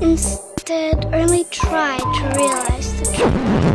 Instead, only try to realize the truth.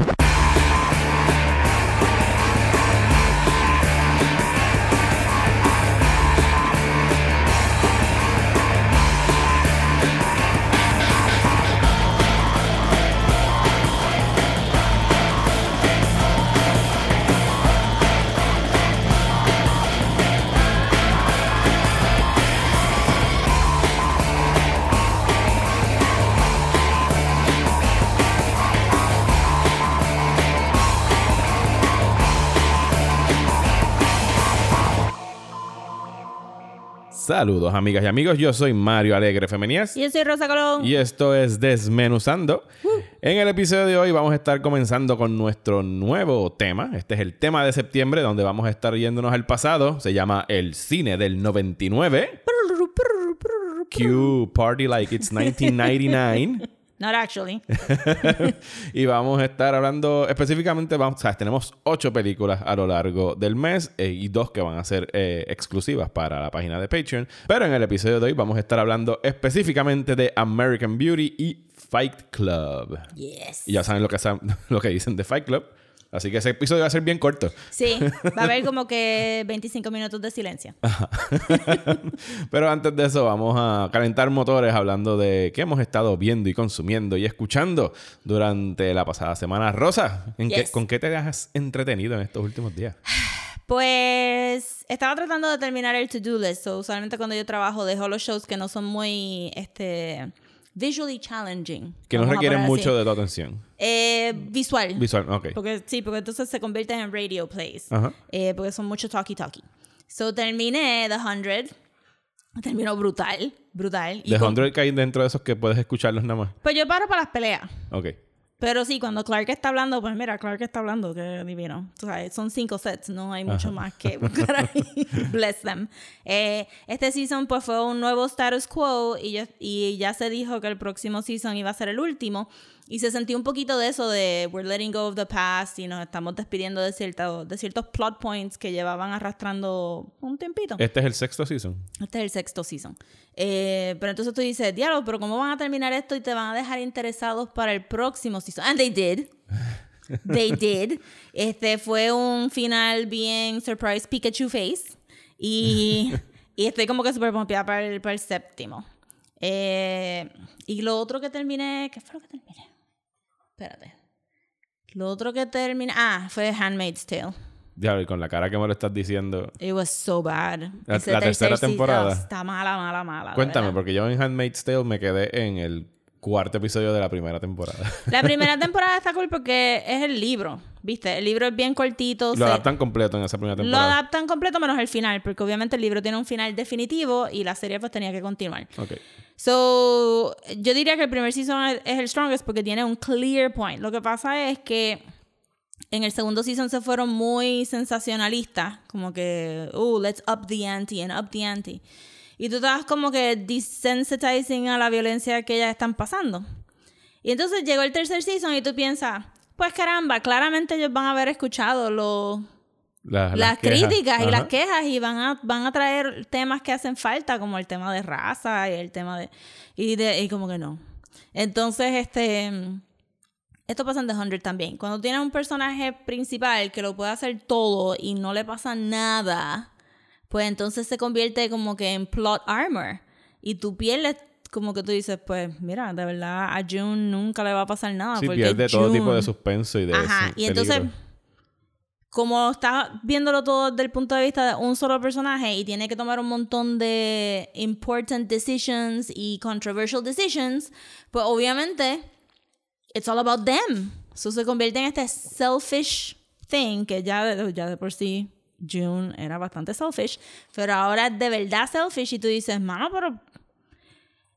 Saludos amigas y amigos, yo soy Mario Alegre Femenías Y yo soy Rosa Colón. y esto es Desmenuzando. En el episodio de hoy vamos a estar comenzando con nuestro nuevo tema. Este es el tema de septiembre donde vamos a estar yéndonos al pasado. Se llama El cine del 99. Q Party Like It's 1999. Not actually. y vamos a estar hablando específicamente, vamos, o sea, tenemos ocho películas a lo largo del mes eh, y dos que van a ser eh, exclusivas para la página de Patreon. Pero en el episodio de hoy vamos a estar hablando específicamente de American Beauty y Fight Club. Yes. Y ya saben lo que, lo que dicen de Fight Club. Así que ese episodio va a ser bien corto. Sí, va a haber como que 25 minutos de silencio. Pero antes de eso, vamos a calentar motores hablando de qué hemos estado viendo y consumiendo y escuchando durante la pasada semana. Rosa, ¿en qué- Yes. ¿con qué te has entretenido en estos últimos días? Pues estaba tratando de terminar el to-do list. So, usualmente cuando yo trabajo dejo los shows que no son muy este, visually challenging. Que no requieren mucho de tu atención. Eh, visual. Visual, ok. Porque, sí, porque entonces se convierten en radio plays. Ajá. Eh, porque son mucho talkie-talkie. So terminé The 100. Terminó brutal. Brutal. Y De con- 100 que hay dentro de esos que puedes escucharlos nada más. Pues yo paro para las peleas. Ok. Pero sí, cuando Clark está hablando, pues mira, Clark está hablando, que divino. O sea, son cinco sets, no hay mucho más que buscar ahí. Bless them. Eh, este season, pues fue un nuevo status quo y ya, y ya se dijo que el próximo season iba a ser el último. Y se sentía un poquito de eso de we're letting go of the past y nos estamos despidiendo de, cierto, de ciertos plot points que llevaban arrastrando un tiempito. Este es el sexto season. Este es el sexto season. Eh, pero entonces tú dices, diablo, pero ¿cómo van a terminar esto y te van a dejar interesados para el próximo season? And they did. They did. Este fue un final bien surprise Pikachu face. Y, y estoy como que súper pompeada para el, para el séptimo. Eh, y lo otro que terminé, ¿qué fue lo que terminé? Espérate. Lo otro que terminé, ah, fue Handmaid's Tale. Diablo, y con la cara que me lo estás diciendo. It was so bad. La- tercera temporada. oh, Está mala, mala, mala. Cuéntame, porque yo en Handmaid's Tale me quedé en el cuarto episodio de la primera temporada. La primera temporada está cool porque es el libro, ¿viste? El libro es bien cortito. Lo se- adaptan completo en esa primera lo temporada. adaptan completo menos el final, porque obviamente el libro tiene un final definitivo y la serie pues tenía que continuar. Ok. So, yo diría que el primer season es el strongest porque tiene un clear point. Lo que pasa es que en el segundo season se fueron muy sensacionalistas, como que, oh, let's up the ante and up the ante. Y tú estás como que desensitizing a la violencia que ellas están pasando. Y entonces llegó el tercer season y tú piensas, pues caramba, claramente ellos van a haber escuchado los Las, críticas y las quejas y van a, van a traer temas que hacen falta, como el tema de raza y el tema de... Y, de, y como que no. Entonces, este... Esto pasa en The 100 también. Cuando tienes un personaje principal que lo puede hacer todo y no le pasa nada, pues entonces se convierte como que en plot armor. Y tú pierdes, como que tú dices, pues mira, de verdad a June nunca le va a pasar nada. Sí, porque pierde todo tipo de June- suspenso y de Ajá, y entonces, como estás viéndolo todo desde el punto de vista de un solo personaje y tiene que tomar un montón de important decisions y controversial decisions, pues obviamente, it's all about them. Eso se convierte en este selfish thing que ya de, ya de por sí June era bastante selfish, pero ahora es de verdad selfish y tú dices, mano, pero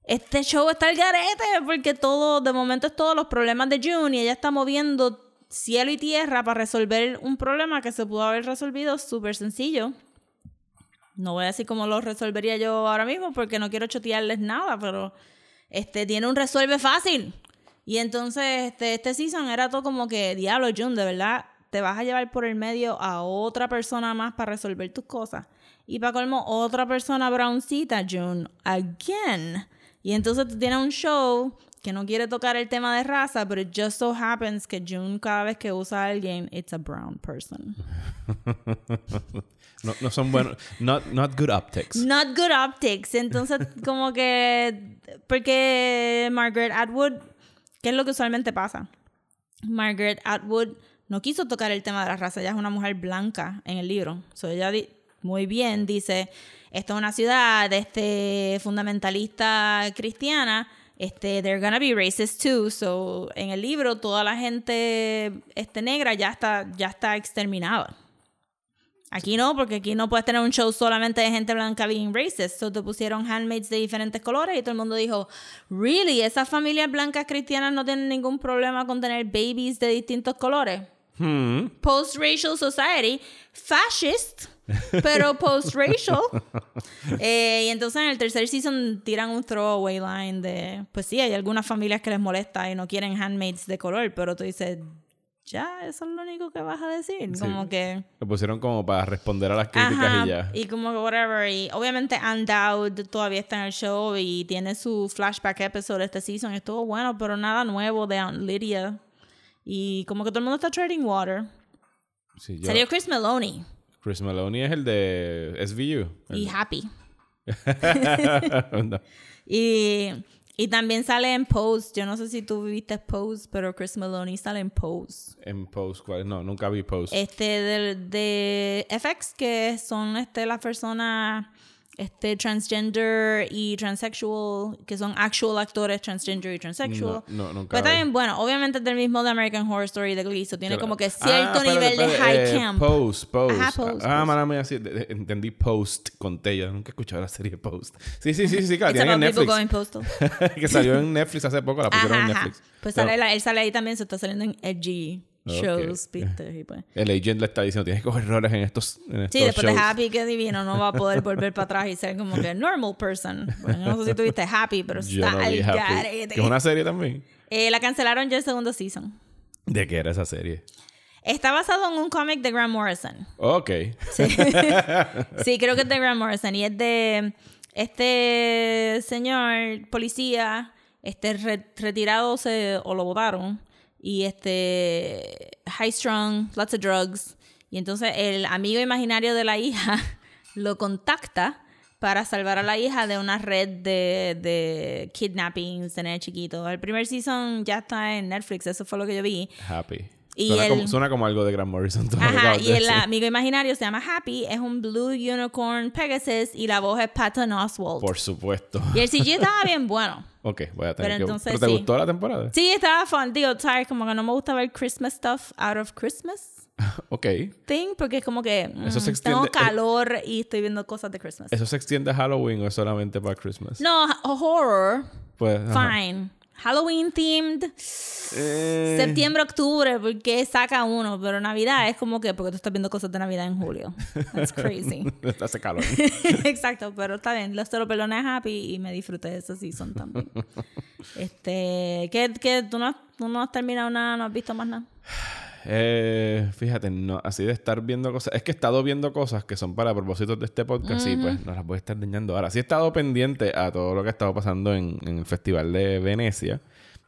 este show está al garete porque todo, de momento es todos los problemas de June y ella está moviendo cielo y tierra para resolver un problema que se pudo haber resolvido súper sencillo. No voy a decir cómo lo resolvería yo ahora mismo porque no quiero chotearles nada, pero este tiene un resuelve fácil. Y entonces este, este season era todo como que, diablo, June, de verdad, te vas a llevar por el medio a otra persona más para resolver tus cosas. Y para colmo, otra persona browncita, June, again. Y entonces tú tienes un show que no quiere tocar el tema de raza, pero it just so happens que June cada vez que usa a alguien, it's a brown person. No, no son buenos. Not, not good optics. Not good optics. Entonces, como que. Porque Margaret Atwood. ¿Qué es lo que usualmente pasa? Margaret Atwood no quiso tocar el tema de la raza. Ella es una mujer blanca en el libro. So ella muy bien dice: Esto es una ciudad este, fundamentalista cristiana. Este, they're gonna be racist too. So, en el libro, toda la gente este, negra ya está, ya está exterminada. Aquí no, porque aquí no puedes tener un show solamente de gente blanca being racist. So te pusieron handmaids de diferentes colores y todo el mundo dijo, really, esas familias blancas cristianas no tienen ningún problema con tener babies de distintos colores. Hmm. Post-racial society, fascist, pero post-racial. Eh, y entonces en el tercer season tiran un throwaway line de, pues sí, hay algunas familias que les molesta y no quieren handmaids de color, pero tú dices, ya, eso es lo único que vas a decir. Como que... Lo pusieron como para responder a las críticas Ajá, y ya. y como que whatever. Y obviamente Dowd todavía está en el show y tiene su flashback episode este season. Estuvo bueno, pero nada nuevo de Aunt Lydia. Y como que todo el mundo está trading water. Sí, yo- Salió Chris Meloni Chris Maloney es el de SVU. y Happy. No. Y, y también sale en Pose. Yo no sé si tú viste Pose, pero Chris Meloni sale en Pose. En Post, ¿cuál? No, nunca vi Post. Este de, de FX, que son este, las personas este, transgender y transsexual, que son actual actores transgender y transsexual. No, no, nunca Pues vi. también, bueno, obviamente es del mismo de American Horror Story de Glee, so tiene Claro. como que Ah, cierto espérate, nivel de high eh, camp. Post, Post. Ajá, Post, Ah, Post. mala mía, sí, entendí Post con Tella. Nunca he escuchado la serie Post. Sí, sí, sí, sí, claro, tienen en Netflix. que salió en Netflix hace poco, la pusieron Ajá, en ajá. Netflix. Pues Pero sale, la- él sale ahí también, se está saliendo en edgy shows, ok. ¿viste? Y pues- El agent le está diciendo, tienes que coger roles en estos, en estos Sí, después de. Happy, qué divino, no va a poder volver para atrás y ser como que normal person. Bueno, no sé si tuviste Happy, pero Yo está no al garete. Que es una serie también. Eh, la cancelaron ya el segundo season. ¿De qué era esa serie? Está basado en un cómic de Grant Morrison. Ok. Sí, creo que es de Grant Morrison. Y es de este señor policía, este re- retirado se, o lo votaron. Y este high strung, lots of drugs. Y entonces el amigo imaginario de la hija lo contacta para salvar a la hija de una red de, de kidnappings de nene chiquito. El primer season ya está en Netflix, eso fue lo que yo vi. Happy. Y suena, el- como, suena como algo de Grant Morrison. Ajá, y el decir. amigo imaginario se llama Happy, es un Blue Unicorn Pegasus y la voz es Patton Oswalt. Por supuesto. Y el CG estaba bien bueno. Ok, voy a tener Pero que... entonces ¿Pero te sí. gustó la temporada? Sí, estaba fun. Digo, ¿sabes? Como que no me gusta ver Christmas stuff out of Christmas Ok. thing, porque es como que mm, Eso se tengo extiende- calor y estoy viendo cosas de Christmas. ¿Eso se extiende a Halloween o es solamente para Christmas? No, horror, Pues, ajá. Halloween themed, Eh, septiembre, octubre, porque saca uno, pero Navidad es como que porque tú estás viendo cosas de Navidad en julio. That's crazy. Hace calor. Exacto, pero está bien. Los a Happy y me disfruté de esa season también. este, ¿qué, qué, tú, no, tú no has terminado nada? ¿No has visto más nada? Eh, fíjate, no, así de estar viendo cosas. Es que he estado viendo cosas que son para propósitos de este podcast y pues no las voy a estar dañando ahora. Sí he estado pendiente a todo lo que ha estado pasando en, en el Festival de Venecia,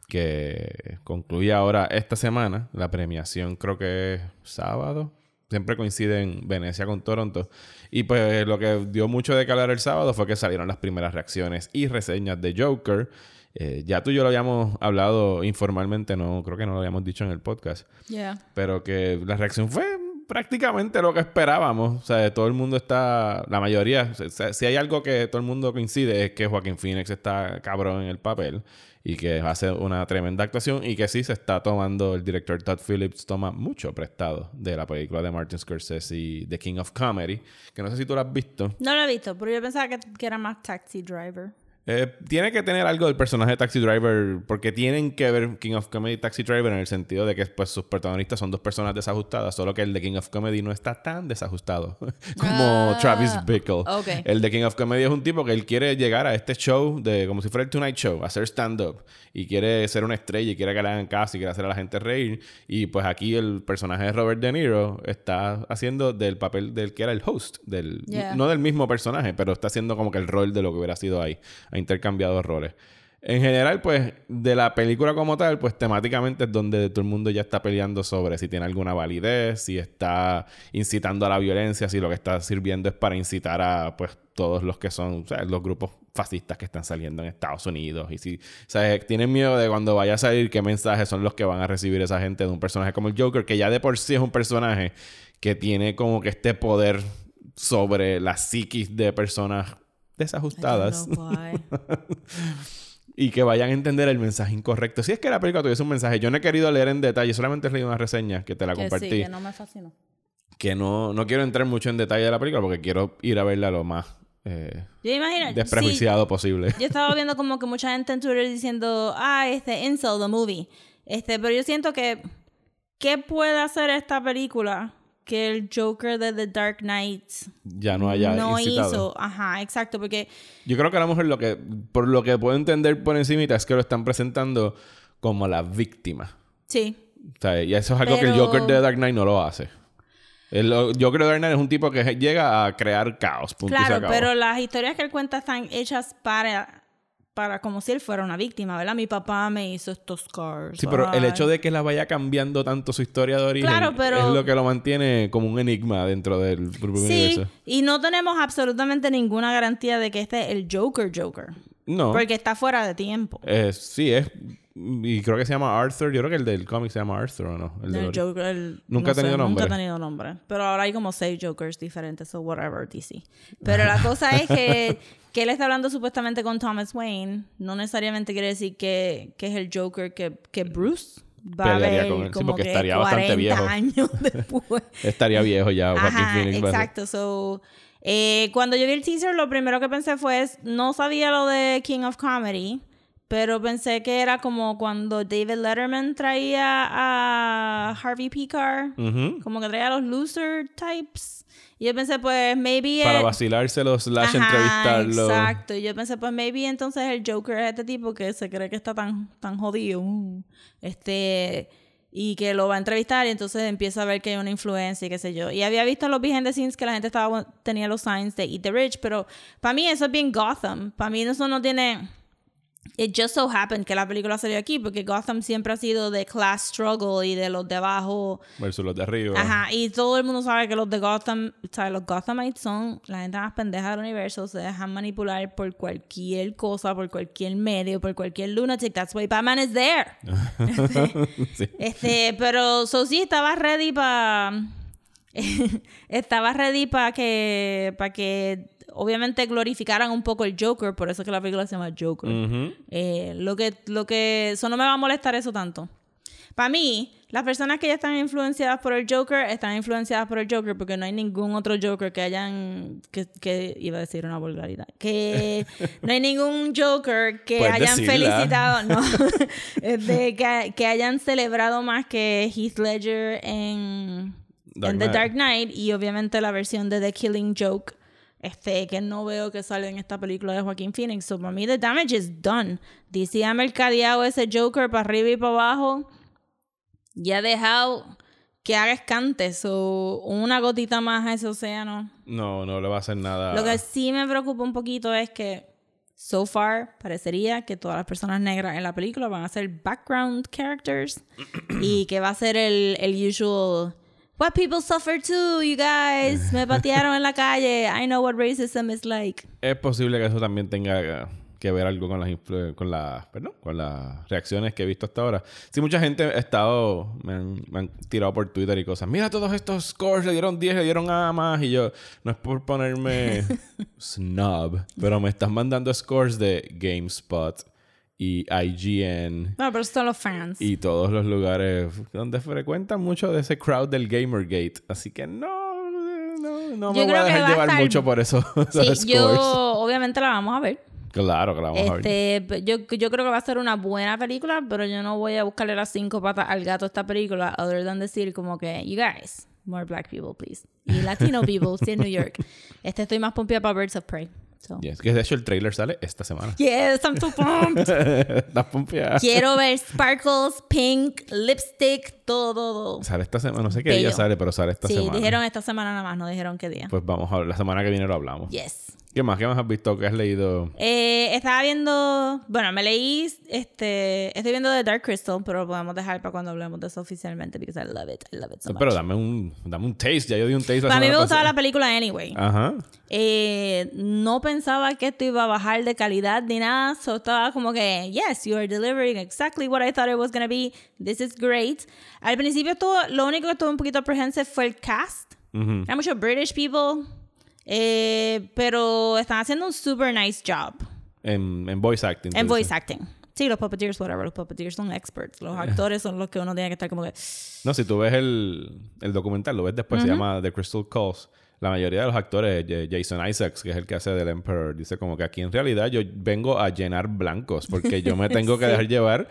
que concluye ahora esta semana. La premiación creo que es sábado. Siempre coincide en Venecia con Toronto. Y pues lo que dio mucho de calor el sábado fue que salieron las primeras reacciones y reseñas de Joker. Eh, ya tú y yo lo habíamos hablado informalmente, no creo que no lo habíamos dicho en el podcast. Yeah. Pero que la reacción fue prácticamente lo que esperábamos. O sea, todo el mundo está, la mayoría, o sea, si hay algo que todo el mundo coincide es que Joaquín Phoenix está cabrón en el papel y que hace una tremenda actuación y que sí se está tomando, el director Todd Phillips toma mucho prestado de la película de Martin Scorsese y The King of Comedy, que no sé si tú la has visto. No lo he visto, pero yo pensaba que, que era más Taxi Driver. Eh, tiene que tener algo del personaje de Taxi Driver, porque tienen que ver King of Comedy y Taxi Driver en el sentido de que pues, sus protagonistas son dos personas desajustadas, solo que el de King of Comedy no está tan desajustado como Ah, Travis Bickle. El de King of Comedy es un tipo que él quiere llegar a este show de como si fuera el Tonight Show, hacer stand-up y quiere ser una estrella y quiere que le hagan caso y quiere hacer a la gente reír. Y pues aquí el personaje de Robert De Niro está haciendo del papel del que era el host, del, Yeah. no del mismo personaje, pero está haciendo como que el rol de lo que hubiera sido ahí. Intercambiado roles. En general, pues, de la película como tal, pues temáticamente es donde todo el mundo ya está peleando sobre si tiene alguna validez, si está incitando a la violencia, si lo que está sirviendo es para incitar a, pues, todos los que son, sea, los grupos fascistas que están saliendo en Estados Unidos. Y si, sea, tienen miedo de cuando vaya a salir qué mensajes son los que van a recibir esa gente de un personaje como el Joker, que ya de por sí es un personaje que tiene como que este poder sobre la psiquis de personas desajustadas. Y que vayan a entender el mensaje incorrecto. Si es que la película tuviese un mensaje, yo no he querido leer en detalle, solamente he leído una reseña que te la Que compartí, sí, que no me fascinó. que no, no quiero entrar mucho en detalle de la película porque quiero ir a verla lo más eh, Yo imagino. desprejuiciado posible. Yo estaba viendo como que mucha gente en Twitter diciendo, ah, este Incel, the movie. Este, pero yo siento que, ¿qué puede hacer esta película que el Joker de The Dark Knight Ya no haya no incitado. hizo? Ajá, exacto, porque Yo creo que a lo mejor lo que, por lo que puedo entender por encimita es que lo están presentando como la víctima. sí, O sea, y eso es algo que el Joker de Dark Knight no lo hace. El Joker de Dark Knight es un tipo que llega a crear caos. Punto y se claro, acabó. pero las historias que él cuenta están hechas para, para como si él fuera una víctima, ¿verdad? Mi papá me hizo estos scars. Sí, pero el hecho de que la vaya cambiando tanto su historia de origen Claro, pero- es lo que lo mantiene como un enigma dentro del propio Sí, universo. y no tenemos absolutamente ninguna garantía de que este es el Joker Joker. No. Porque está fuera de tiempo. Eh, sí, es. Y creo que se llama Arthur. Yo creo que el del cómic se llama Arthur o no. El El ori- Joker, el- Nunca no ha tenido sé, nombre. Nunca ha tenido nombre. Pero ahora hay como seis Jokers diferentes, so whatever, DC. Pero la cosa es que, que él está hablando supuestamente con Thomas Wayne. No necesariamente quiere decir que, que es el Joker que, que Bruce va Pelearía a ver con él, sí, porque que estaría bastante 40 viejo. años después. Estaría viejo ya. Ajá, Phoenix exacto. So, eh, cuando yo vi el teaser, lo primero que pensé fue, no sabía lo de King of Comedy, pero pensé que era como cuando David Letterman traía a Harvey Picar, Ujú. como que traía a los loser types. Y yo pensé, pues, maybe... Para it- vacilárselo slash Ajá, entrevistarlo. Exacto. Y yo pensé, pues maybe entonces el Joker es este tipo que se cree que está tan, tan jodido. Este. Y que lo va a entrevistar y entonces empieza a ver que hay una influencia y qué sé yo. Y había visto los behind the scenes que la gente estaba tenía los signs de Eat the Rich, pero para mí eso es bien Gotham. Para mí eso no tiene. It just so happened que la película salió aquí porque Gotham siempre ha sido de class struggle y de los de abajo. Versus los de arriba. Ajá, y todo el mundo sabe que los de Gotham, ¿sabes? Los Gothamites son la gente más pendeja del universo, se dejan manipular por cualquier cosa, por cualquier medio, por cualquier lunatic. That's why Batman is there. Sí. Este, pero so sí estaba ready para estaba ready para que para que obviamente glorificaran un poco el Joker, por eso es que la película se llama Joker. Ujú. Eh, lo que, lo que, eso no me va a molestar eso tanto. Para mí, las personas que ya están influenciadas por el Joker están influenciadas por el Joker porque no hay ningún otro Joker que hayan, que, que iba a decir una vulgaridad, que no hay ningún Joker que Puedes hayan decirla. felicitado, no, de que, que hayan celebrado más que Heath Ledger en, Dark en The. Dark Knight y obviamente la versión de The Killing Joke este, que no veo que sale en esta película de Joaquín Phoenix. So, para mí, the damage is done. DC ha mercadeado ese Joker para arriba y para abajo. Y ha dejado que haga escante. So, una gotita más a ese océano. No, no le va a hacer nada. Lo que sí me preocupa un poquito es que, so far, parecería que todas las personas negras en la película van a ser background characters. y que va a ser el, el usual. What people suffer too, you guys. Me patearon en la calle. I know what racism is like. Es posible que eso también tenga que ver algo con las con las perdón, con las reacciones que he visto hasta ahora. Sí, mucha gente ha estado me han, me han tirado por Twitter y cosas. Mira todos estos scores, le dieron 10, le dieron A más y yo no es por ponerme snob, pero me están mandando scores de GameSpot y IGN No, pero son los fans. y todos los lugares donde frecuentan mucho de ese crowd del Gamergate. Así que no, no, no Yo me voy a dejar va a llevar estar- mucho por eso, Sí, scores. yo obviamente la vamos a ver. Claro que la vamos a ver. Este, yo, yo creo que va a ser una buena película, pero yo no voy a buscarle las cinco patas al gato a esta película, other than decir como que, you guys, more black people, please. Y Latino people, si en New York. Este estoy más pompeada para Birds of Prey. So. Yes, que de hecho el trailer sale esta semana. Yes, I'm so pumped. Estás. Quiero ver sparkles, pink, lipstick, todo, todo. Sale esta semana. No sé qué día Bello. sale, pero sale esta Sí, semana. dijeron esta semana nada más, no dijeron qué día. Pues vamos a ver. La semana que viene lo hablamos. Yes. ¿Qué más? ¿Qué más has visto? ¿Qué has leído? Eh, estaba viendo, bueno, me leí, este, estoy viendo The Dark Crystal, pero lo podemos dejar para cuando hablemos de eso oficialmente, because I love it, I love it so much. Pero dame un, dame un taste. Ya yo di un taste. Para mí me gustaba la película anyway. Ajá. Eh, no pensaba que esto iba a bajar de calidad ni nada. So estaba como que, yes, you are delivering exactly what I thought it was going to be. This is great. Al principio estuvo, lo único que estuvo un poquito apprehensive fue el cast. Ujú. Hay muchos British people. Eh, pero están haciendo un super nice job En, en voice acting. en voice dices. acting. Sí, los puppeteers, whatever. Los puppeteers son experts. Los actores son los que uno tiene que estar como que... No, si tú ves el, el documental, lo ves después, se llama The Crystal Calls. La mayoría de los actores, Jason Isaacs, que es el que hace del Emperor, dice como que aquí en realidad yo vengo a llenar blancos porque yo me tengo que Sí. dejar llevar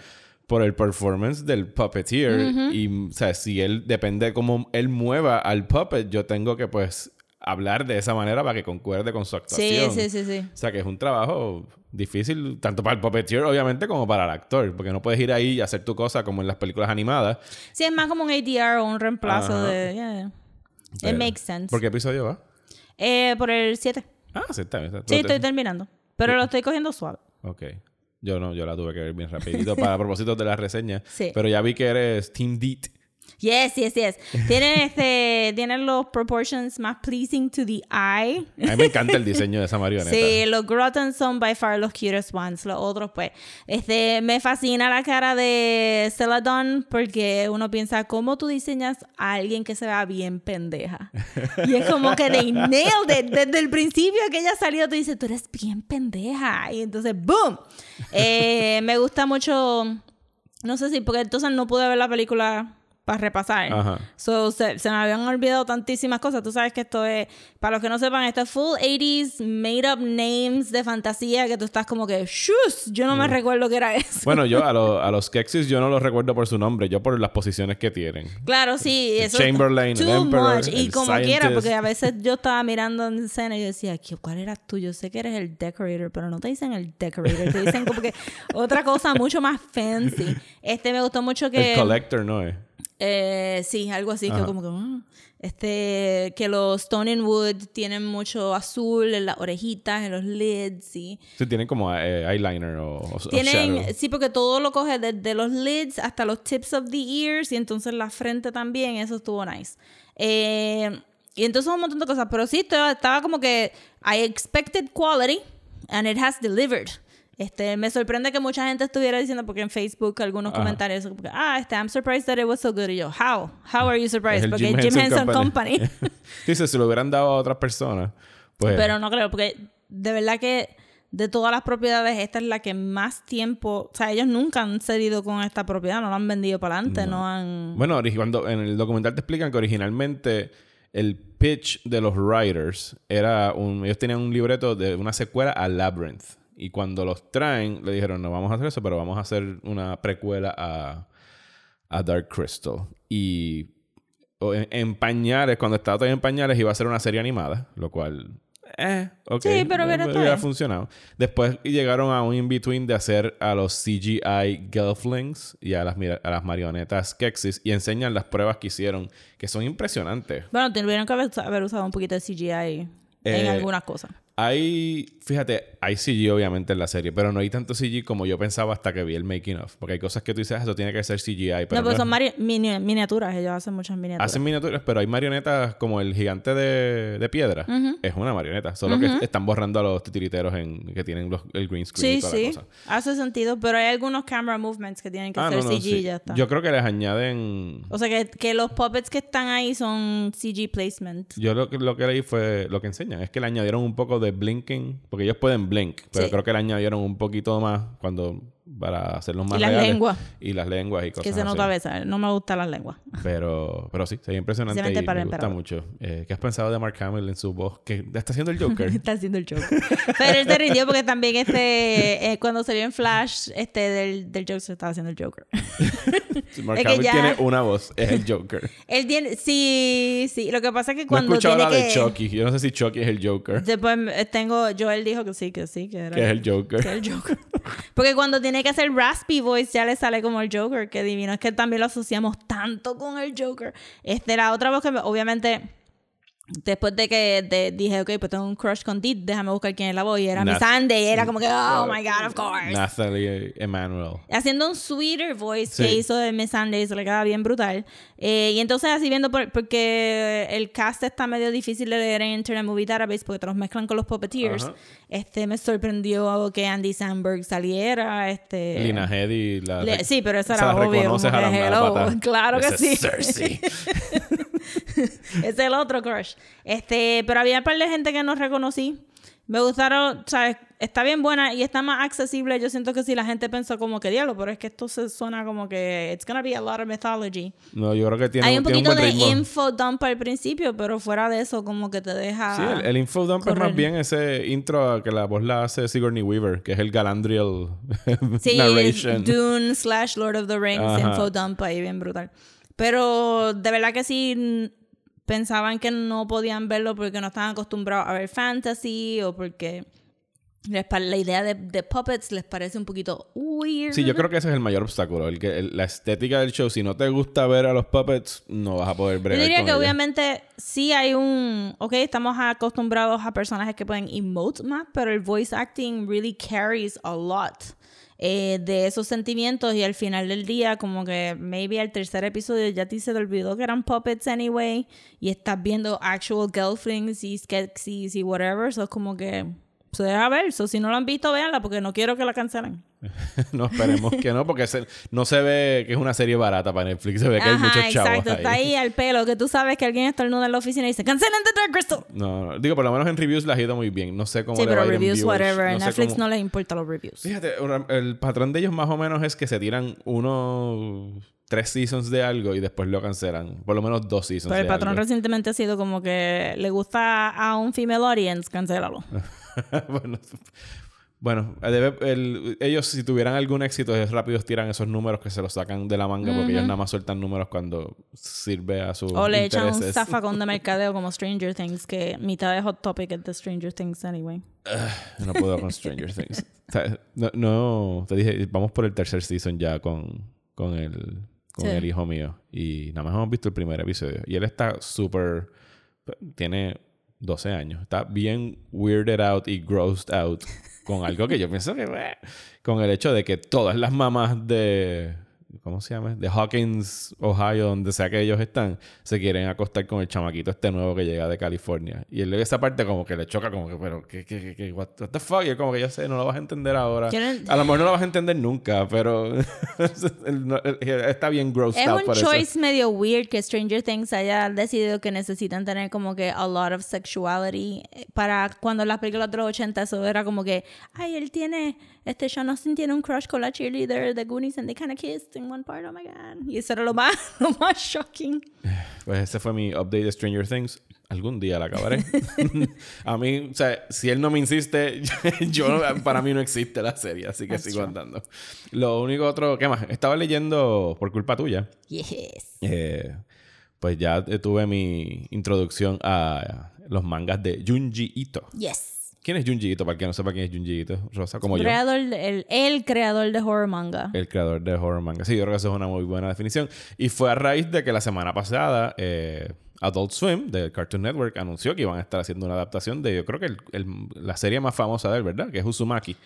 por el performance del puppeteer y, o sea, si él depende de cómo él mueva al puppet, yo tengo que pues hablar de esa manera para que concuerde con su Sí, actuación. sí, sí, sí. O sea, que es un trabajo difícil, tanto para el puppeteer, obviamente, como para el actor. Porque no puedes ir ahí y hacer tu cosa como en las películas animadas. Sí, es más como un ADR o un reemplazo Ajá. de... yeah. It makes sense. ¿Por qué episodio va? Eh, por el 7. Ah, sí, está bien. está- Sí, estoy te- terminando. Pero lo estoy cogiendo suave. Ok. Yo no, yo la tuve que ver bien rapidito para propósitos de la reseña. Sí. Pero ya vi que eres Team Deet. Yes, yes, yes. Tienen, este, tienen los proportions más pleasing to the eye. A mí me encanta el diseño de esa marioneta. Sí, los Groton son by far los cutest ones. Los otros, pues. Este, me fascina la cara de Celadon porque uno piensa, ¿cómo tú diseñas a alguien que se vea bien pendeja? Y es como que they nailed it. Desde el principio que ella salió, tú dices, tú eres bien pendeja. Y entonces, ¡boom! Eh, me gusta mucho. No sé si, porque entonces no pude ver la película para repasar. Ajá. So, se, se me habían olvidado tantísimas cosas. Tú sabes que esto es, para los que no sepan, esto es full 80s made up names de fantasía que tú estás como que, ¡shus! Yo no me recuerdo que era eso. Bueno, yo a, los a los Kexis yo no los recuerdo por su nombre, yo por las posiciones que tienen. Claro, sí, El eso. Chamberlain, el too Emperor, much. Y el como quiera, Scientist. porque a veces yo estaba mirando en escena y yo decía, "¿Qué- ¿cuál eras tú? Yo sé que eres el decorator, pero no te dicen el decorator, te dicen como que otra cosa mucho más fancy. Este me gustó mucho que. El Collector no es. Eh, sí, algo así, que Ajá. como que... ah, este, que los Stone and Wood tienen mucho azul en las orejitas, en los lids, y... Sí, tienen como eh, eyeliner o, o- o Tienen, shadow. sí, porque todo lo coge desde los lids hasta los tips of the ears y entonces la frente también, eso estuvo nice. Eh, y entonces un montón de cosas, pero sí, estaba como que I expected quality and it has delivered. Este, me sorprende que mucha gente estuviera diciendo, porque en Facebook algunos Ajá. comentarios, ah, este, I'm surprised that it was so good. Y yo, how? How are you surprised? Porque Jim Jim, Henson Henson Company. Dice, si lo hubieran dado a otras personas, pues... Pero no creo, porque de verdad que de todas las propiedades, esta es la que más tiempo. O sea, ellos nunca han cedido con esta propiedad, no la han vendido para adelante, no. han. Bueno, cuando en el documental te explican que originalmente el pitch de los writers era un... Ellos tenían un libreto de una secuela a Labyrinth. Y cuando los traen, le dijeron, no vamos a hacer eso, pero vamos a hacer una precuela a, a Dark Crystal. Y en, en pañales, cuando estaba todavía en pañales, iba a ser una serie animada, lo cual... Eh, ok. Sí, pero hubiera funcionado. Después llegaron a un in-between de hacer a los CGI Gelflings y a las, a las marionetas Kexis y enseñan las pruebas que hicieron, que son impresionantes. Bueno, tuvieron que haber, haber usado un poquito de CGI en Eh, algunas cosas. Hay, fíjate, hay CG obviamente en la serie, pero no hay tanto CG como yo pensaba hasta que vi el making of. Porque hay cosas que tú dices, "Ah, eso tiene que ser CGI. Pero no, pero no son es- mini- miniaturas, ellos hacen muchas miniaturas. Hacen miniaturas, pero hay marionetas como el gigante de, de piedra. Es una marioneta. Solo que están borrando a los titiriteros en, que tienen los- el green screen y Sí, toda sí, la cosa. hace sentido, pero hay algunos camera movements que tienen que Ah, hacer no, no, CG y ya está. Yo creo que les añaden... O sea, que, que los puppets que están ahí son CG placement. Yo lo que, lo que leí fue lo que enseñan. Es que le añadieron un poco de blinking. Porque ellos pueden blink. Pero Sí. creo que le añadieron un poquito más cuando... Para hacerlos más Y las reales. lenguas. Y las lenguas y cosas Que se así. nota a veces. No me gustan las lenguas. Pero, pero sí, se ve impresionante y para me gusta emperador. mucho. Eh, ¿Qué has pensado de Mark Hamill en su voz? Que está haciendo el Joker. Está haciendo el Joker. Pero él se rindió porque también este, eh, cuando salió en Flash, este del, del Joker se estaba haciendo el Joker. Mark Es Hamill ya- tiene una voz, es el Joker. Él tiene, sí, sí. Lo que pasa es que No he cuando escuchado tiene que... de Chucky. Yo no sé si Chucky es el Joker. Después eh, tengo, Joel dijo que sí, que sí, que era Que es el Joker. que es el Joker. Porque cuando tiene que hacer raspy voice ya le sale como el Joker, que divino. Es que también lo asociamos tanto con el Joker. Este, la otra voz que me- obviamente después de que de- dije, ok, pues tengo un crush con Dee, déjame buscar quién es la voz. Y era Nath- Miss Sunday. Era como que, oh my God, of course. Nathalie Emanuel. Haciendo un sweeter voice Sí. que hizo de Miss Sunday, se le queda bien brutal. Eh, y entonces así viendo, por- porque el cast está medio difícil de leer en Internet Movie Database porque te los mezclan con los puppeteers. Ajá. Este, me sorprendió que Andy Samberg saliera. Este, Lina Headey. La, Le- sí, pero eso era obvio. como que hello. Claro que sí. es el otro crush. Este, pero había un par de gente que no reconocí. Me gustaron, ¿sabes? Está bien buena y está más accesible. Yo siento que si la gente pensó como que diablo, pero es que esto se suena como que it's gonna be a lot of mythology. No, yo creo que tiene, Hay un poquito buen de ritmo. info dump al principio, pero fuera de eso, como que te deja. Sí, el, el infodump es más correr. bien ese intro que la voz la hace Sigourney Weaver, que es el Galandriel Sí, narration. Dune slash Lord of the Rings, Ajá. info dump ahí bien brutal. Pero de verdad que sí pensaban que no podían verlo porque no estaban acostumbrados a ver fantasy o porque les la idea de, de puppets les parece un poquito weird. Sí, yo creo que ese es el mayor obstáculo. El que, el- la estética del show, si no te gusta ver a los puppets, no vas a poder Yo bregar diría con que ella. obviamente sí hay un... Ok, estamos acostumbrados a personajes que pueden emote más, pero el voice acting really carries a lot eh, de esos sentimientos y al final del día como que maybe al tercer episodio ya te se te olvidó que eran puppets anyway y estás viendo actual gelflings y skeksis y whatever, so como que se deja ver. So, si no lo han visto, véanla porque no quiero que la cancelen. no, esperemos que no, porque se- no se ve que es una serie barata para Netflix. Se ve que hay muchos chavos exacto. Está ahí al pelo que tú sabes que alguien estornuda en la oficina y dice ¡Cancelen The Dark Crystal! No, no, digo, por lo menos en reviews las ha ido muy bien. No sé cómo Sí, le pero va en reviews, viewers. whatever. No Netflix cómo- no les importa los reviews. Fíjate, el patrón de ellos más o menos es que se tiran uno, tres seasons de algo y después lo cancelan. Por lo menos dos seasons Pero el de patrón algo. recientemente ha sido como que le gusta a un female audience, cancélalo. bueno, bueno, el- ellos si tuvieran algún éxito, ellos rápidos tiran esos números que se los sacan de la manga porque ellos nada más sueltan números cuando sirve a sus O le echan un zafacón de mercadeo como Stranger Things, que mitad de Hot Topic es de Stranger Things anyway. No puedo con Stranger Things. O sea, no, no, te dije, vamos por el tercer season ya con, con, el, con Sí. el hijo mío. Y nada más hemos visto el primer episodio. Y él está súper... Tiene 12 años. Está bien weirded out y grossed out con algo que yo pienso que... Con el hecho de que todas las mamás de... ¿Cómo se llama? De Hawkins, Ohio, donde sea que ellos están, se quieren acostar con el chamaquito este nuevo que llega de California. Y él esa parte como que le choca, como que, pero, ¿qué, qué, qué, qué? What, what the fuck? Y él como que yo sé, no lo vas a entender ahora. No- A lo mejor no lo vas a entender nunca, pero está bien grossed Es out un por choice eso. medio weird que Stranger Things haya decidido que necesitan tener como que a lot of sexuality. Eh, Para cuando las películas de los 80 eso era como que, ay, él tiene, este Sean Austin tiene un crush con la cheerleader de Goonies and they kind of kissed in one part, oh my god. Y eso era lo más, lo más shocking. Pues ese fue mi update de Stranger Things. Algún día la acabaré. a mí, o sea, si él no me insiste, yo para mí no existe la serie, así que That's sigo true. andando. Lo único otro, ¿qué más? Estaba leyendo por culpa tuya. Yes. eh, pues ya tuve mi introducción a los mangas de Junji Ito. Yes. ¿Quién es Junji Ito? Para el que no sepa quién es Junji Ito, Rosa, como yo. Creador, de- el, el creador de horror manga. El creador de horror manga. Sí, yo creo que eso es una muy buena definición. Y fue a raíz de que la semana pasada eh, Adult Swim del Cartoon Network anunció que iban a estar haciendo una adaptación de, yo creo que el- el- la serie más famosa de él, ¿verdad? Que es Uzumaki.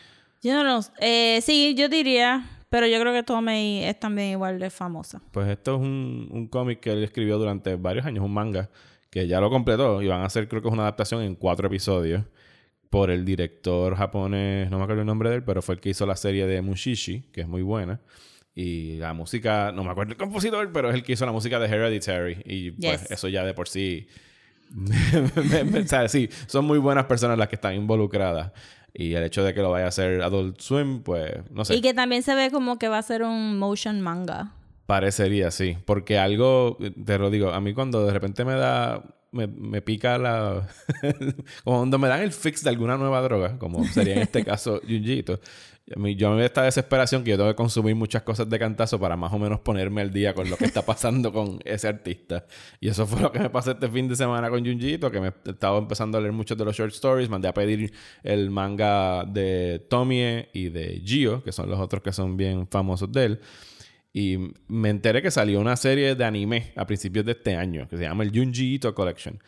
Yo no lo eh, Sí, yo diría, pero yo creo que Tomei es también igual de famosa. Pues esto es un, un cómic que él escribió durante varios años, un manga, que ya lo completó y van a hacer, creo que es una adaptación en cuatro episodios por el director japonés, no me acuerdo el nombre de él, pero fue el que hizo la serie de Mushishi, que es muy buena. Y la música, no me acuerdo el compositor, pero es el que hizo la música de Hereditary. Y pues Yes. eso ya de por sí. o sea, sí, son muy buenas personas las que están involucradas. Y el hecho de que lo vaya a hacer Adult Swim, pues no sé. Y que también se ve como que va a ser un motion manga. Parecería, sí. Porque algo, te lo digo, a mí cuando de repente me da, me, me pica la... como cuando me dan el fix de alguna nueva droga, como sería en este caso mí- yo me esta desesperación que yo tengo que consumir muchas cosas de cantazo para más o menos ponerme al día con lo que está pasando con ese artista. Y eso fue lo que me pasó este fin de semana con Junjito, que me estaba empezando a leer muchos de los short stories, mandé a pedir el manga de Tomie y de Gio, que son los otros que son bien famosos de él. Y me enteré que salió una serie de anime a principios de este año que se llama el Junji Ito Collection.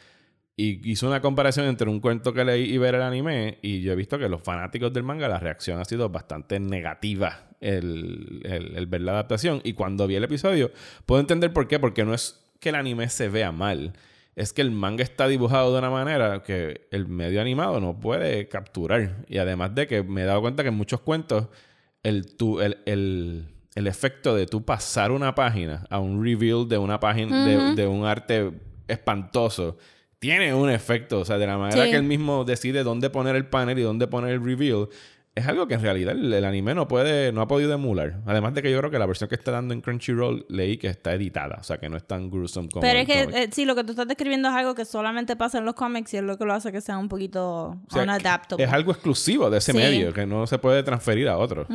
Y hizo una comparación entre un cuento que leí y ver el anime. Y yo he visto que los fanáticos del manga, la reacción ha sido bastante negativa el, el, el ver la adaptación. Y cuando vi el episodio, puedo entender por qué. Porque no es que el anime se vea mal. Es que el manga está dibujado de una manera que el medio animado no puede capturar. Y además de que me he dado cuenta que en muchos cuentos el, tu, el, el, el efecto de tú pasar una página a un reveal de una página, de, de un arte espantoso, tiene un efecto. O sea, de la manera Sí. que él mismo decide dónde poner el panel y dónde poner el reveal. Es algo que en realidad el, el anime no puede, no ha podido emular. Además de que yo creo que la versión que está dando en Crunchyroll leí que está editada. O sea, que no es tan gruesome como Pero es que eh, sí, lo que tú estás describiendo es algo que solamente pasa en los cómics y es lo que lo hace que sea un poquito O sea, unadaptable. Es algo exclusivo de ese Sí. medio que no se puede transferir a otro.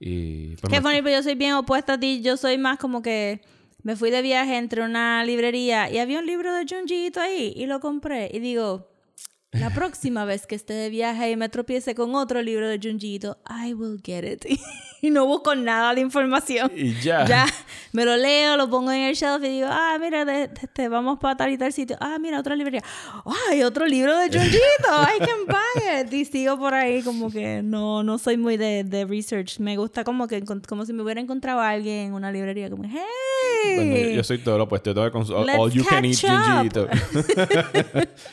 Y pues, Qué funny, pero yo soy bien opuesta a ti. Yo soy más como que me fui de viaje entre una librería y había un libro de Junji Ito ahí y lo compré. Y digo, la próxima vez que esté de viaje y me tropiece con otro libro de Junji Ito, I will get it. y no busco nada de información. Y ya. Ya, me lo leo, lo pongo en el shelf y digo, ah, mira, de, de- vamos para tal y tal sitio. Ah, mira, otra librería. Ay, otro libro de Junjito. I can buy it. Y sigo por ahí como que no, no soy muy de, de research. Me gusta como que como si me hubiera encontrado a alguien en una librería. Como, hey. Bueno, yo, yo soy todo lo opuesto. Yo tengo que cons- all, all you can eat catch up. Junjiito.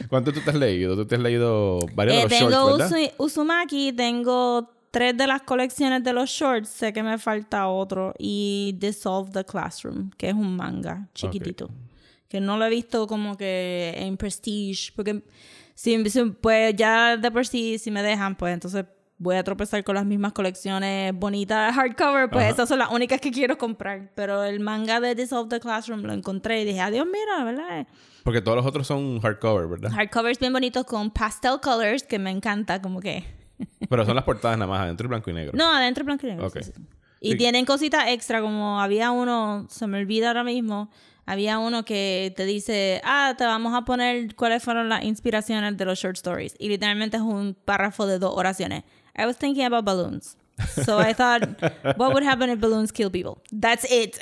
¿Cuánto tú te has leído? Tú has leído varios Eh, de los tengo shorts, ¿verdad? Uzu- Uzumaki, tengo tres de las colecciones de los shorts. Sé que me falta otro. Y Dissolve the Classroom, que es un manga chiquitito. Que no lo he visto como que en Prestige. Porque si- pues ya de por sí, si me dejan, pues entonces voy a tropezar con las mismas colecciones bonitas de hardcover. Pues Ajá. esas son las únicas que quiero comprar. Pero el manga de Dissolve the Classroom lo encontré y dije, adiós, mira, ¿verdad? Porque todos los otros son hardcover, ¿verdad? Hardcovers bien bonitos con pastel colors, que me encanta, como que... Pero son las portadas nada más, adentro y blanco y negro. No, adentro blanco y negro. Ok. sí, sí. Y Sí. tienen cositas extra, como había uno, se me olvida ahora mismo, había uno que te dice, ah, te vamos a poner cuáles fueron las inspiraciones de los short stories. Y literalmente es un párrafo de dos oraciones. I was thinking about balloons. So I thought, what would happen if balloons kill people? That's it.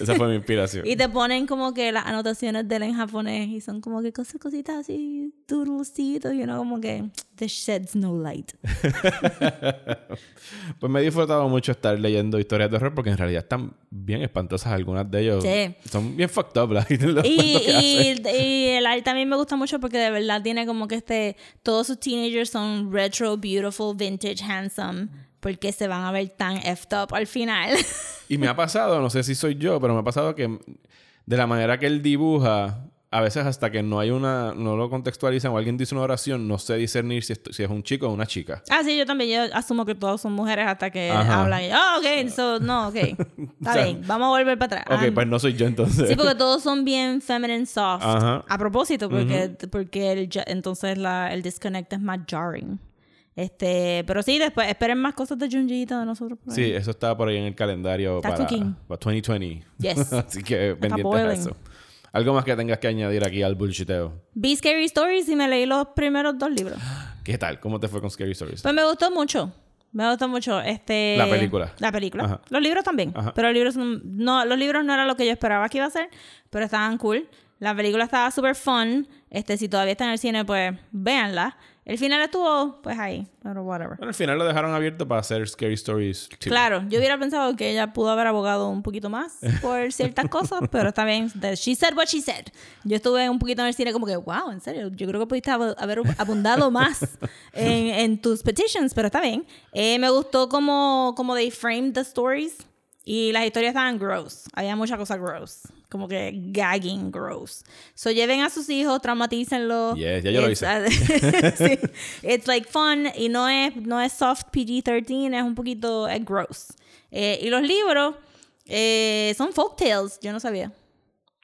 Esa fue mi inspiración. y te ponen como que las anotaciones de él en japonés y son como que cosas, cositas así, doodlecitos, you know, como que, this sheds no light. Pues me he disfrutado mucho estar leyendo historias de horror porque en realidad están bien espantosas algunas de ellos. Sí. Son bien fucked up las- los Y, y, y el arte también me gusta mucho porque de verdad tiene como que este, todos sus teenagers son retro, beautiful, vintage, handsome, porque se van a ver tan effed up al final. Y me ha pasado, no sé si soy yo, pero me ha pasado que de la manera que él dibuja, a veces hasta que no hay una, no lo contextualizan o alguien dice una oración, no sé discernir si, esto- si es un chico o una chica. ah, sí, yo también, yo asumo que todos son mujeres hasta que Ajá. hablan. y, Ah, ok, so, no, ok. Está O sea, bien, vamos a volver para atrás. Ok, Ah, pues no soy yo entonces. Sí, porque todos son bien feminine soft. Ajá. A propósito, porque, porque el, entonces la, el disconnect es más jarring. Este, pero sí, después esperen más cosas de Junjiito de nosotros. por ahí. Sí, eso está por ahí en el calendario para, cooking. para 2020. Yes. Así que pendientes a eso. Algo más que tengas que añadir aquí al bullshiteo. Vi Scary Stories y me leí los primeros dos libros. ¿Qué tal? ¿Cómo te fue con Scary Stories? Pues me gustó mucho. Me gustó mucho. Este, La película. La película. Ajá. Los libros también. Ajá. Pero los libros, no, los libros no era lo que yo esperaba que iba a ser, pero estaban cool. La película estaba súper fun. Este, si todavía está en el cine, pues véanla. El final estuvo, pues ahí, pero whatever. Bueno, al final lo dejaron abierto para hacer Scary Stories 2. Claro, yo hubiera pensado que ella pudo haber abogado un poquito más por ciertas cosas, pero está bien. She said what she said. Yo estuve un poquito en el cine como que, wow, en serio, yo creo que pudiste ab- haber abundado más en, en tus petitions, pero está bien. Eh, me gustó como, como they framed the stories y las historias estaban gross. Había mucha cosa gross. Como que gagging gross. So lleven a sus hijos, traumatícenlos. Yes, ya yo lo It's, uh, sí. It's like fun y no es, no es soft PG-13, es un poquito es gross. Eh, y los libros eh, son folk tales, yo no sabía.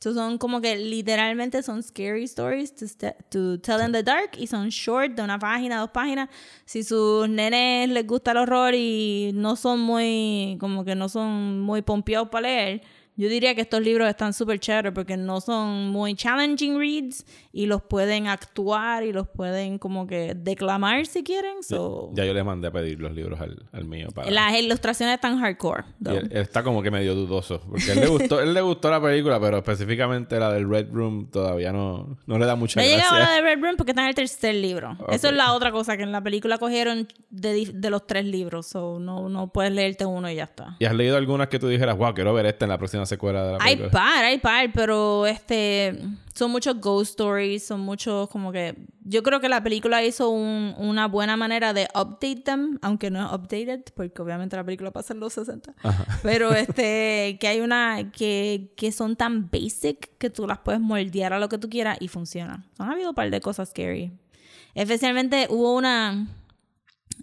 So son como que literalmente son scary stories to, to tell in the dark y son short, de una página, dos páginas. Si sus nenes les gusta el horror y no son muy, como que no son muy pompeados para leer, Yo diría que estos libros están súper chéveres porque no son muy challenging reads y los pueden actuar y los pueden como que declamar si quieren. So, Ya yo le mandé a pedir los libros al, al mío para... Las ilustraciones están hardcore. Él, él está como que medio dudoso. Porque él le gustó, él le gustó la película, pero específicamente la del Red Room todavía no, no le da mucha gracia. la de Red Room porque está en el tercer libro. Eso Ok. es la otra cosa que en la película cogieron de, de los tres libros. So no, no puedes leerte uno y ya está. ¿Y has leído algunas que tú dijeras, wow, quiero ver esta en la próxima secuela de la Hay película? par, hay par, pero este son muchos ghost stories, son muchos como que yo creo que la película hizo un- una buena manera de update them, aunque no es updated, porque obviamente la película pasa en los 60. Pero este que hay una que, que son tan basic que tú las puedes moldear a lo que tú quieras y funciona. Han habido un par de cosas scary. Especialmente hubo una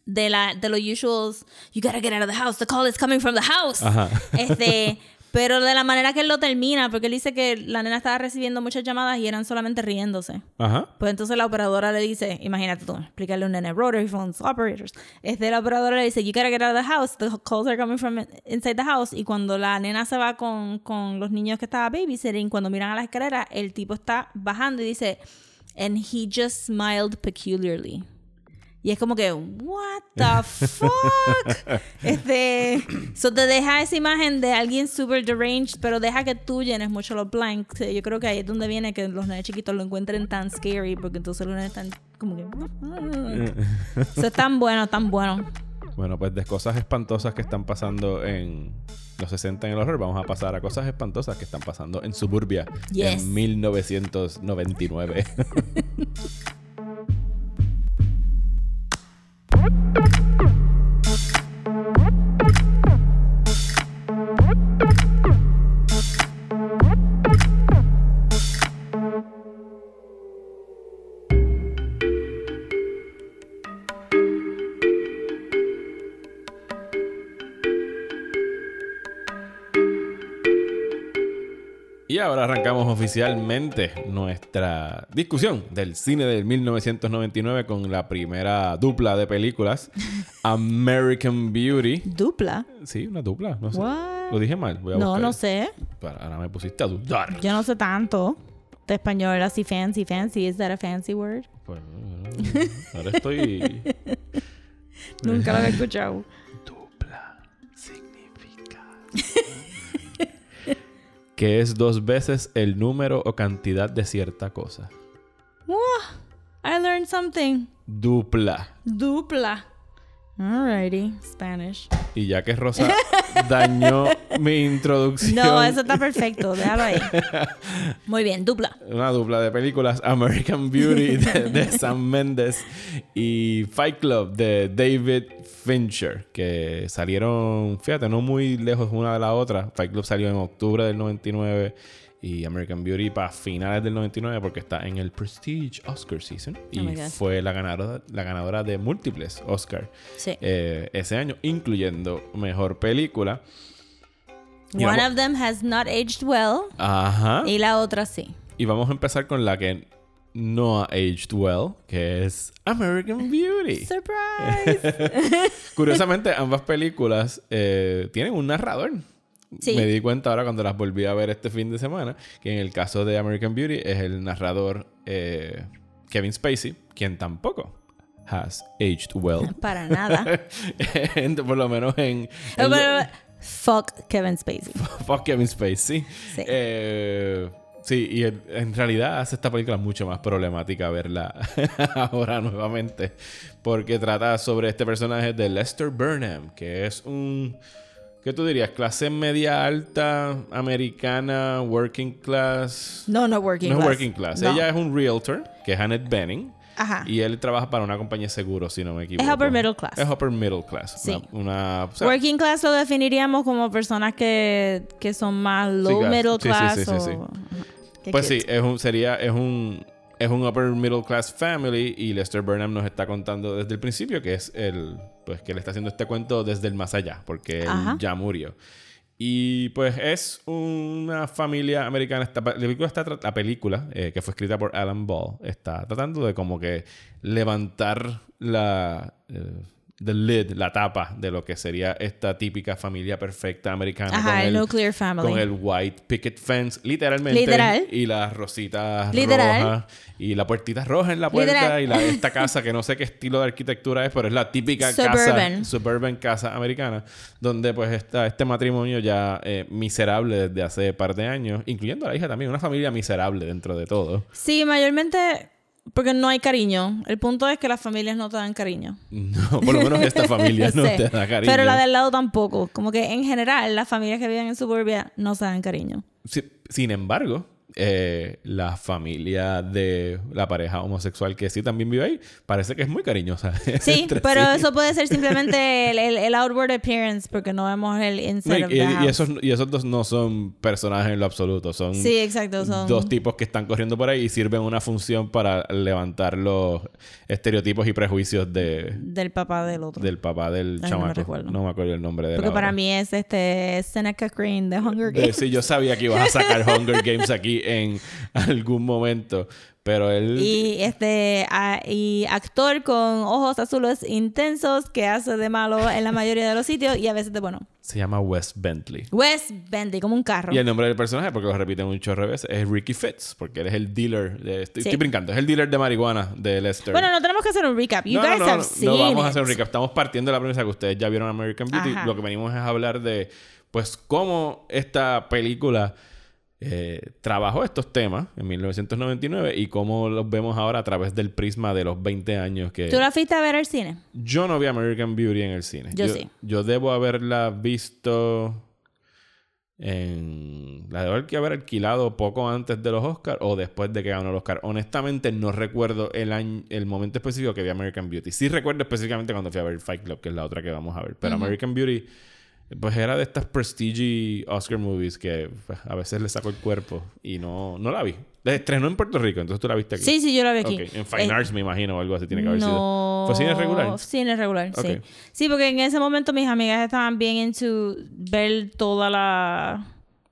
de la de los usuals you gotta get out of the house the call is coming from the house Ajá. este pero de la manera que él lo termina porque él dice que la nena estaba recibiendo muchas llamadas y eran solamente riéndose. Ajá. pues entonces la operadora le dice imagínate tú explicarle a un nene rotary phones operators este la operadora le dice you gotta get out of the house. The calls are coming from inside the house y cuando la nena se va con, con los niños que estaba babysitting cuando miran a la escalera el tipo está bajando y dice and he just smiled peculiarly y es como que, what the fuck? este, so te deja esa imagen de alguien super deranged, pero deja que tú llenes mucho los blanks. Yo creo que ahí es donde viene que los nenes chiquitos lo encuentren tan scary, porque entonces los nenes están como que... Eso es tan bueno, tan bueno. Bueno, pues de cosas espantosas que están pasando en los 60 en el horror, vamos a pasar a cosas espantosas que están pasando en Suburbia Yes. en 1999. oficialmente nuestra discusión del cine del 1999 con la primera dupla de películas, American Beauty. Dupla. Sí, una dupla, no sé. What? Lo dije mal, voy a No, buscar. no sé. Para- ahora me pusiste a dudar. Yo no sé tanto. De español así fancy, fancy. Is that a fancy word? Pues, eh, ahora estoy... Nunca lo había escuchado. Dupla significa... que es dos veces el número o cantidad de cierta cosa. Wah, I learned something. Dupla. Dupla. Alrighty. Spanish. Y ya que Rosa dañó mi introducción. No, eso está perfecto. Déjalo ahí. Muy bien, dupla. Una dupla de películas American Beauty de, de Sam Mendes y Fight Club de David Fincher, que salieron, fíjate, no muy lejos una de la otra. Fight Club salió en octubre del 99 y American Beauty para finales del 99 porque está en el Prestige Oscar Season y Oh God. fue la ganadora, la ganadora de múltiples Oscar Sí. eh, ese año, incluyendo Mejor Película. y One vamos- of them has not aged well. Ajá. Y la otra sí. Y vamos a empezar con la que no ha aged well, que es American Beauty. Surprise. Curiosamente, ambas películas eh, tienen un narrador. Sí. Me di cuenta ahora cuando las volví a ver este fin de semana, que en el caso de American Beauty es el narrador eh, Kevin Spacey, quien tampoco has aged well. Para nada. En- Por lo menos en... Pero, en- pero, fuck Kevin Spacey. Fuck Kevin Spacey. Sí. Eh, sí, y en, en realidad hace esta película mucho más problemática verla ahora nuevamente. Porque trata sobre este personaje de Lester Burnham, que es un. ¿Qué tú dirías? Clase media alta, americana, working class. No, no working no es class. working class. No. Ella es un realtor, que es Annette Benning. Ajá. Y él trabaja para una compañía de seguros, si no me equivoco. upper middle class. Es upper middle class. Sí. Una, una- o sea, Working class lo definiríamos como personas que, que son más low middle Sí, class sí, sí, o... sí. Qué Pues cute. sí, es un, sería, es un, es un upper middle class family y Lester Burnham nos está contando desde el principio que es el, pues que le está haciendo este cuento desde el más allá, porque él ya murió. Y pues es una familia americana. Esta, la película, está, la película eh, que fue escrita por Alan Ball está tratando de como que levantar la, eh, the lid, la tapa de lo que sería esta típica familia perfecta americana. Ajá, con el nuclear family. Con el white picket fence, literalmente. Literal. Y las rositas Literal. rojas. Y la puertita roja en la puerta. Literal. Y la, esta casa, que no sé qué estilo de arquitectura es, pero es la típica casa. Suburban. Suburban casa americana. Donde pues está este matrimonio ya eh, miserable desde hace par de años. Incluyendo a la hija también. Una familia miserable dentro de todo. Sí, mayormente porque no hay cariño. El punto es que las familias no te dan cariño. No, por lo menos esta familia no Sí. te da cariño. Pero la del lado tampoco. Como que en general las familias que viven en suburbia no se dan cariño. Sí, sin embargo, eh, la familia de la pareja homosexual que sí también vive ahí, parece que es muy cariñosa. Sí, pero sí. eso puede ser simplemente el, el- el outward appearance porque no vemos el No, inside y, of the y house. esos, y esos dos no son personajes en lo absoluto, son Sí, exacto. Son... dos tipos que están corriendo por ahí y sirven una función para levantar los estereotipos y prejuicios de, del papá del otro. del papá del Ay, no me chamaco. recuerdo. No me acuerdo el nombre de porque la para mí es este Seneca Crane de Hunger De- Games. sí, yo sabía que ibas a sacar Hunger Games aquí en algún momento, pero él... Y este a- y actor con ojos azules intensos que hace de malo en la mayoría de los sitios y a veces de bueno. Se llama Wes Bentley. Wes Bentley, como un carro. Y el nombre del personaje, porque lo repiten de veces, es Ricky Fitz, porque él es el dealer. De, estoy, Sí. estoy brincando, es el dealer de marihuana de Lester. Bueno, no tenemos que hacer un recap. You no, guys no, have no, seen no vamos a it. hacer un recap. Estamos partiendo de la premisa que ustedes ya vieron American Beauty. Ajá. Lo que venimos es a hablar de, pues, cómo esta película eh, trabajó estos temas en 1999 y cómo los vemos ahora a través del prisma de los 20 años que... ¿Tú la fuiste a ver al cine? Yo no vi American Beauty en el cine. Yo sí. Yo debo haberla visto en... La debo haber alquilado poco antes de los Oscars o después de que ganó el Oscar. Honestamente no recuerdo el año, el momento específico que vi American Beauty. Sí recuerdo específicamente cuando fui a ver Fight Club, que es la otra que vamos a ver. Pero American Beauty... Pues era de estas prestige Oscar movies que pues, a veces le saco el cuerpo y no, no la vi. La estrenó en Puerto Rico, entonces tú la viste aquí. Sí, sí, yo la vi aquí. En Fine Eh, Arts me imagino o algo así tiene que haber no... sido. ¿Fue cine regular? Cine regular, sí. Sí, porque en ese momento mis amigas estaban bien into ver toda la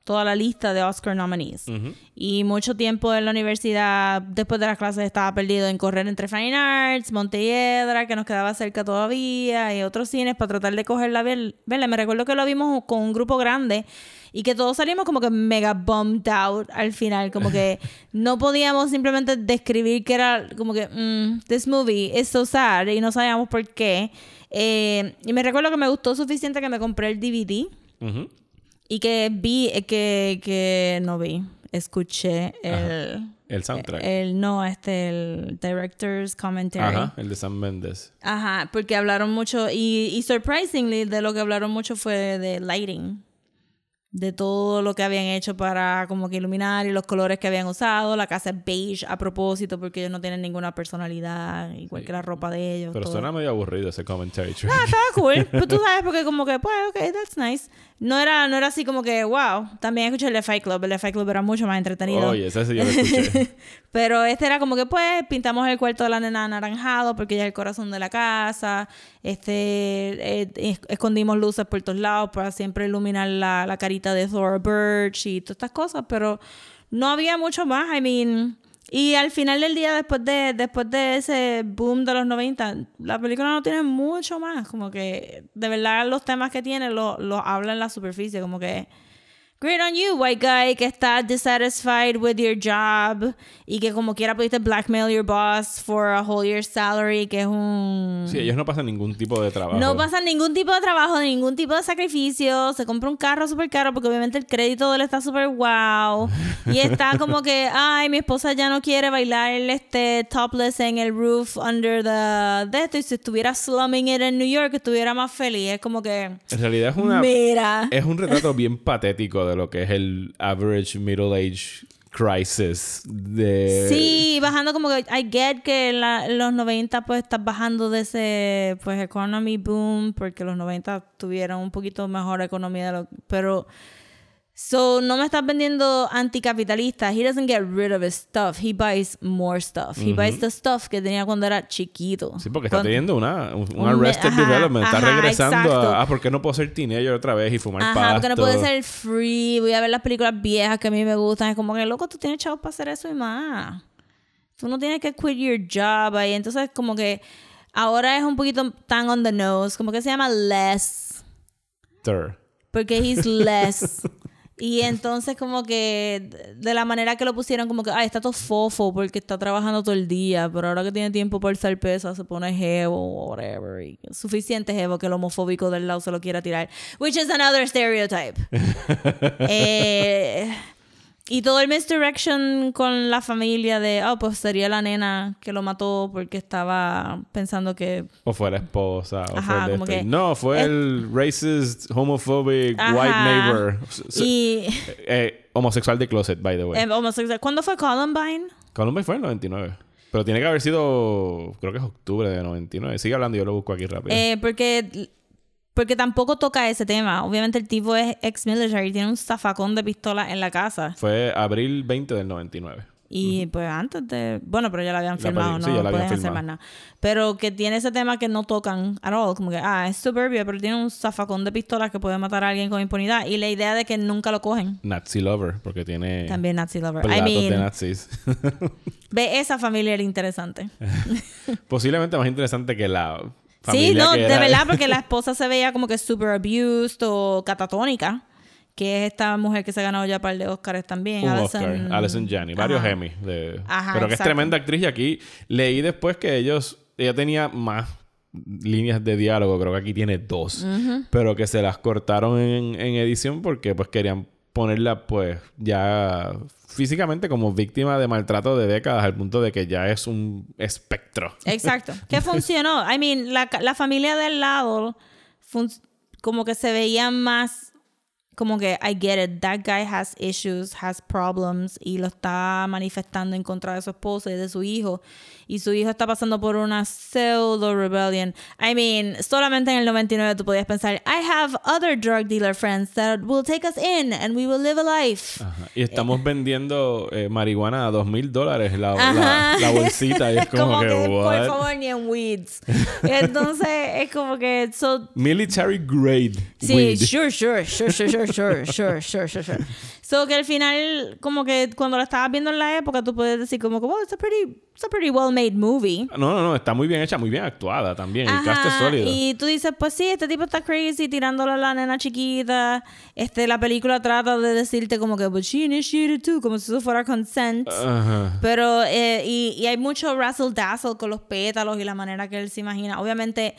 toda la lista de Oscar nominees. Ujú. Y mucho tiempo en la universidad, después de las clases, estaba perdido en correr entre Fine Arts, Montelledra, que nos quedaba cerca todavía, y otros cines para tratar de cogerla, ver, verla. Me recuerdo que lo vimos con un grupo grande y que todos salimos como que mega bummed out al final, como que no podíamos simplemente describir que era como que, mm, this movie is so sad, y no sabíamos por qué. Eh, y me recuerdo que me gustó suficiente que me compré el DVD. Ujú. Y que vi, eh, que, que no vi, escuché el... Ajá. El soundtrack. El, no, este, el director's commentary. Ajá, Ajá. el de Sam Mendes. porque hablaron mucho, y, y surprisingly, de lo que hablaron mucho fue de lighting. De todo lo que habían hecho para como que iluminar y los colores que habían usado. La casa es beige a propósito porque ellos no tienen ninguna personalidad, igual que la ropa de ellos. Pero todo. suena medio aburrido ese commentary track. Ah, estaba cool. Pero tú sabes, porque como que, pues, ok, that's nice. No era, no era así como que, wow. También escuché el Fight Club. El Fight Club era mucho más entretenido. Oye, ese sí yo lo escuché. Pero este era como que, pues, pintamos el cuarto de la nena anaranjado porque ella es el corazón de la casa. Este, eh, es- escondimos luces por todos lados para siempre iluminar la, la carita de Thora Birch y todas estas cosas. Pero no había mucho más. I mean... Y al final del día, después de, después de ese boom de los 90, la película no tiene mucho más. Como que, de verdad, los temas que tiene los lo habla en la superficie. Como que, great on you, white guy, que está dissatisfied with your job y que como quiera pudiste blackmail your boss for a whole year's salary, que es un... Sí, ellos no pasan ningún tipo de trabajo. No pasan ningún tipo de trabajo, ningún tipo de sacrificio. Se compra un carro súper caro porque obviamente el crédito de él está súper wow. Y está como que, ay, mi esposa ya no quiere bailar este topless en el roof under the... De esto. Y si estuviera slumming it en New York, estuviera más feliz. Es como que... En realidad es una... Mira. Es un retrato bien patético de lo que es el average middle age crisis de... Sí, bajando como que I get que en, la- en los 90 pues estás bajando de ese pues economy boom porque los 90 tuvieron un poquito mejor economía de lo pero so no me estás vendiendo anticapitalista. He doesn't get rid of his stuff. He buys more stuff. He buys the stuff que tenía cuando era chiquito. Sí, porque está Cuando- teniendo una, un, un arrested ajá, development. Está ajá, regresando exacto. a... Ah, ¿por qué no puedo ser teenager otra vez y fumar Ajá, pasto? porque no puede ser free. Voy a ver las películas viejas que a mí me gustan. Es como que, loco, tú tienes chavos para hacer eso y más. Tú no tienes que quit your job ahí. Entonces, como que Ahora es un poquito tan on the nose, como que se llama less, Third. porque he's less. Y entonces como que de la manera que lo pusieron como que, ay, está todo fofo porque está trabajando todo el día, pero ahora que tiene tiempo para alzar peso se pone jevo whatever. Y suficiente jevo que el homofóbico del lado se lo quiera tirar. Which is another stereotype. eh, y todo el misdirection con la familia de, oh, pues sería la nena que lo mató porque estaba pensando que... O fue la esposa. O Ajá, fue el este. que- No, fue es- el racist, homophobic, Ajá. white neighbor. Y... eh, homosexual de closet, by the way. eh, homosexual. ¿Cuándo fue Columbine? Columbine fue en el 99. Pero tiene que haber sido, creo que es octubre de 99. Sigue hablando, yo lo busco aquí rápido. Eh, porque, porque tampoco toca ese tema. Obviamente el tipo es ex-military, tiene un zafacón de pistola en la casa. Fue abril 20 del 99. Y pues antes de... Bueno, pero ya la habían filmado, no sí, ya la habían pueden hacer más nada. Pero que tiene ese tema que no tocan at all. Como que, ah, es suburbia, pero tiene un zafacón de pistolas que puede matar a alguien con impunidad. Y la idea de que nunca lo cogen. Nazi Lover, porque tiene También Nazi lover. I platos de mean, nazis. ve esa familia era interesante. Posiblemente más interesante que la Sí, no, de verdad, porque la esposa se veía como que super abused o catatónica, que es esta mujer que se ha ganado ya un par de Oscars también. Un Alison- Oscar, Alison Janney, varios. Emmy. de- Ajá, pero que es tremenda actriz y aquí leí después que ellos, ella tenía más líneas de diálogo, creo que aquí tiene dos, pero que se las cortaron en, en edición porque pues querían ponerla pues ya físicamente como víctima de maltrato de décadas al punto de que ya es un espectro. Exacto. Que funcionó. I mean, la, la familia del lado como que se veía más como que I get it, that guy has issues, has problems y lo está manifestando en contra de su esposa y de su hijo y su hijo está pasando por una pseudo rebellion. I mean, solamente en el 99 tú podías pensar, I have other drug dealer friends that will take us in and we will live a life. Ajá. Y estamos vendiendo eh, marihuana a dos mil dólares la, la, Ajá. la bolsita y es como, que, por what? favor, ni en weeds. Entonces, es como que, so, Military grade sí, weed. sure, sure, sure, sure, sure, sure, sure, sure, sure, sure. So, que al final, como que cuando la estabas viendo en la época, tú puedes decir como que, well, it's a pretty, it's a pretty well-made movie. No, no, no, está muy bien hecha, muy bien actuada también. El cast es Ajá, sólido. Y tú dices, pues sí, este tipo está crazy tirándole a la nena chiquita. Este, la película trata de decirte como que, but she initiated too, como si eso fuera consent. Ajá. Pero, eh, y, y hay mucho razzle dazzle con los pétalos y la manera que él se imagina. Obviamente,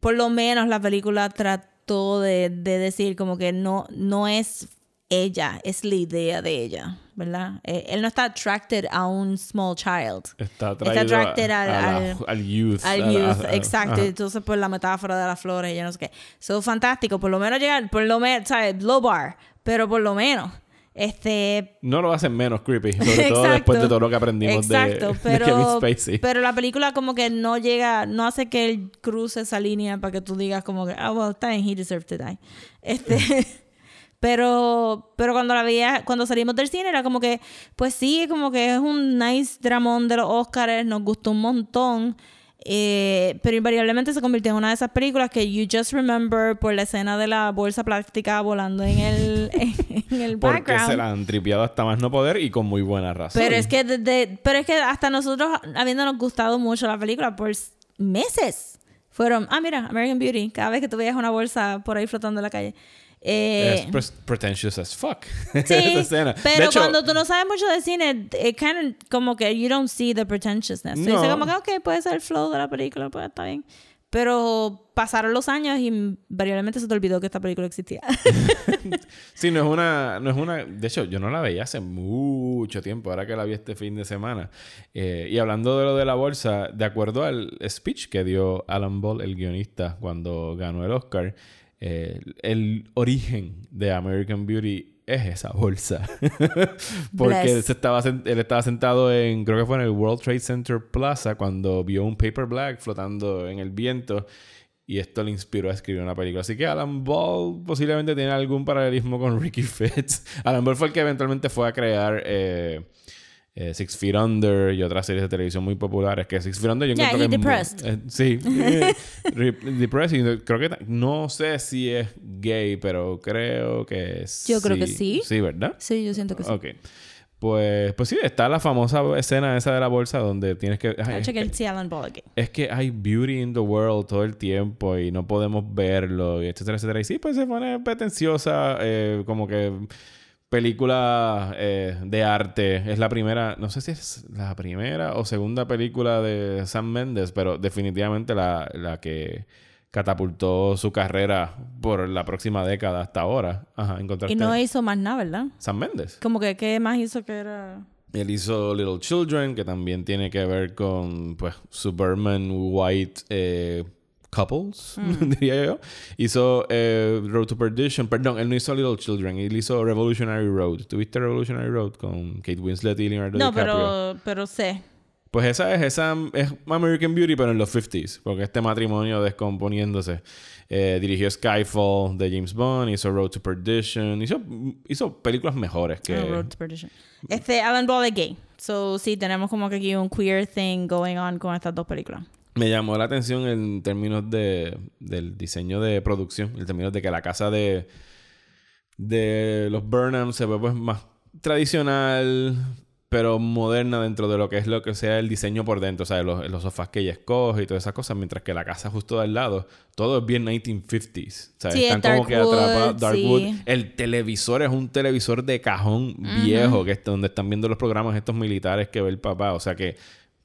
por lo menos la película trató de, de decir como que no, no es ella, es la idea de ella, ¿verdad? Eh, él no está attracted a un small child. Está Está attracted a- al, a la- al, al youth. al youth, a- exacto. ajá. Entonces, pues la metáfora de las flores, ya no sé qué. So, fantástico. Por lo menos llegar, por lo menos, ¿sabes? Low bar, pero por lo menos. Este, No lo hacen menos creepy, sobre todo después de todo lo que aprendimos de- Exacto, de, pero, Kevin Spacey. pero la película como que no llega, no hace que él cruce esa línea para que tú digas como que, ah, well, está bien, he deserved to die. Este, pero, pero cuando la veía, cuando salimos del cine era como que, pues sí, como que es un nice dramón de los Oscars, nos gustó un montón. Eh, pero invariablemente se convirtió en una de esas películas que you just remember por la escena de la bolsa plástica volando en el, en el Porque background. se la han tripeado hasta más no poder y con muy buena razón. Pero es que desde, pero es que hasta nosotros habiéndonos gustado mucho la película por meses fueron, ah mira, American Beauty, cada vez que tú veías una bolsa por ahí flotando en la calle. Eh, Es pres- pretentious as fuck. sí, pero de hecho, cuando tú no sabes mucho de cine, it kind of, como que you don't see the pretentiousness. Tú dices No. como que, ok, puede ser el flow de la película, pues está bien. Pero pasaron los años y invariablemente se te olvidó que esta película existía. Sí, no es una, no es una. De hecho, yo no la veía hace mucho tiempo, ahora que la vi este fin de semana. Eh, y hablando de lo de la bolsa, de acuerdo al speech que dio Alan Ball, el guionista, cuando ganó el Oscar, eh, el origen de American Beauty es esa bolsa. Porque él, se estaba, él estaba sentado en, creo que fue en el World Trade Center Plaza, cuando vio un paper black flotando en el viento. Y esto le inspiró a escribir una película. Así que Alan Ball posiblemente tiene algún paralelismo con Ricky Fitz. Alan Ball fue el que eventualmente fue a crear eh, eh, Six Feet Under y otras series de televisión muy populares. Que Six Feet Under yo encuentro que es muy- depressed. eh, sí. re- depressed. Creo que... No sé si es gay, pero creo que sí. Yo creo que sí. Sí, ¿verdad? sí, yo siento que sí. Ok. Pues, pues sí, está la famosa escena esa de la bolsa donde tienes que... ay. Alan Bollock. es que hay beauty in the world todo el tiempo y no podemos verlo, y etcétera, etcétera. Y sí, pues se pone pretenciosa, eh, como que película eh, de arte. Es la primera, no sé si es la primera o segunda película de Sam Mendes, pero definitivamente la, la que catapultó su carrera por la próxima década hasta ahora. Ajá, encontraste Y no hizo más nada, ¿verdad? Sam Mendes. Como que, ¿qué más hizo que era...? Él hizo Little Children, que también tiene que ver con, pues, suburban white eh, couples, diría yo. Hizo eh, Road to Perdition. Perdón, él no hizo Little Children. Él hizo Revolutionary Road. ¿Tuviste Revolutionary Road con Kate Winslet y Leonardo No, DiCaprio? pero, pero sé. Pues esa es, esa es American Beauty, pero en los 50s. Porque este matrimonio descomponiéndose. Eh, dirigió Skyfall de James Bond, hizo Road to Perdition. Hizo, hizo películas mejores que... Ah, Road to Perdition. Este, Alan Ball es gay. So, sí, tenemos como que aquí un queer thing going on con estas dos películas. Me llamó la atención en términos de, del diseño de producción, en términos de que la casa de, de los Burnham se ve pues más tradicional, pero moderna dentro de lo que es lo que sea el diseño por dentro, o sea, los, los sofás que ella escoge y todas esas cosas, mientras que la casa justo de al lado, todo es bien 1950s. O sea, Sí, están es como que atrapados. Darkwood. sí. El televisor es un televisor de cajón viejo, que es donde están viendo los programas estos militares que ve el papá. O sea que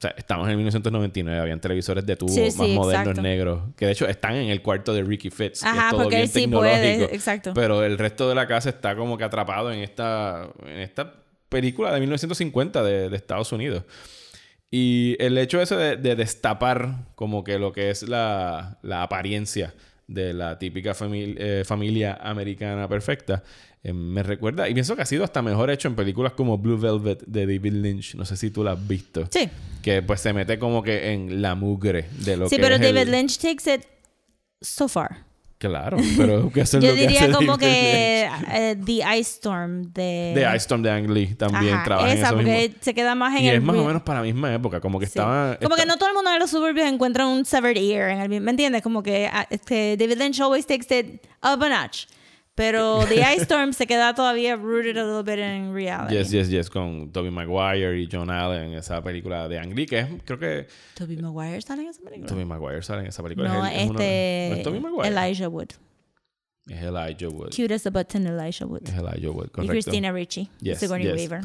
sea, estamos en 1999, habían televisores de tubo Sí, más sí, modernos exacto. negros, que de hecho están en el cuarto de Ricky Fitz, que Ajá, es todo porque bien él sí tecnológico. puede, exacto. Pero el resto de la casa está como que atrapado en esta, en esta película de 1950 de, de Estados Unidos. Y el hecho ese de, de destapar como que lo que es la, la apariencia de la típica famil- eh, familia americana perfecta, eh, me recuerda, y pienso que ha sido hasta mejor hecho en películas como Blue Velvet de David Lynch, no sé si tú la has visto, Sí. que pues se mete como que en la mugre de lo Sí, que pero es David el- Lynch takes it so far. Claro, pero que es Yo lo que diría hace como que eh, The Ice Storm de... De Ice Storm de Ang Lee también Ajá, trabaja en esa, eso porque mismo. se queda más en Y el... es más o menos para la misma época, como que Sí. estaba... Como que esta- no todo el mundo en los suburbios encuentra un severed ear en el mismo- ¿me entiendes? Como que ah, este, David Lynch always takes it up a notch. Pero The Ice Storm se queda todavía rooted a little bit in reality. Yes, yes, yes, con Tobey Maguire y John Allen, esa película de Ang Lee, que es, creo que Tobey Maguire sale en esa película. Tobey Maguire sale en esa película. no, es, él- es uno- este... ¿no es? Elijah Wood. Es Elijah Wood. Cute as a button, Elijah Wood. Es Elijah Wood, Y correcto. Christina Ricci. Yes, Sigourney yes. Weaver.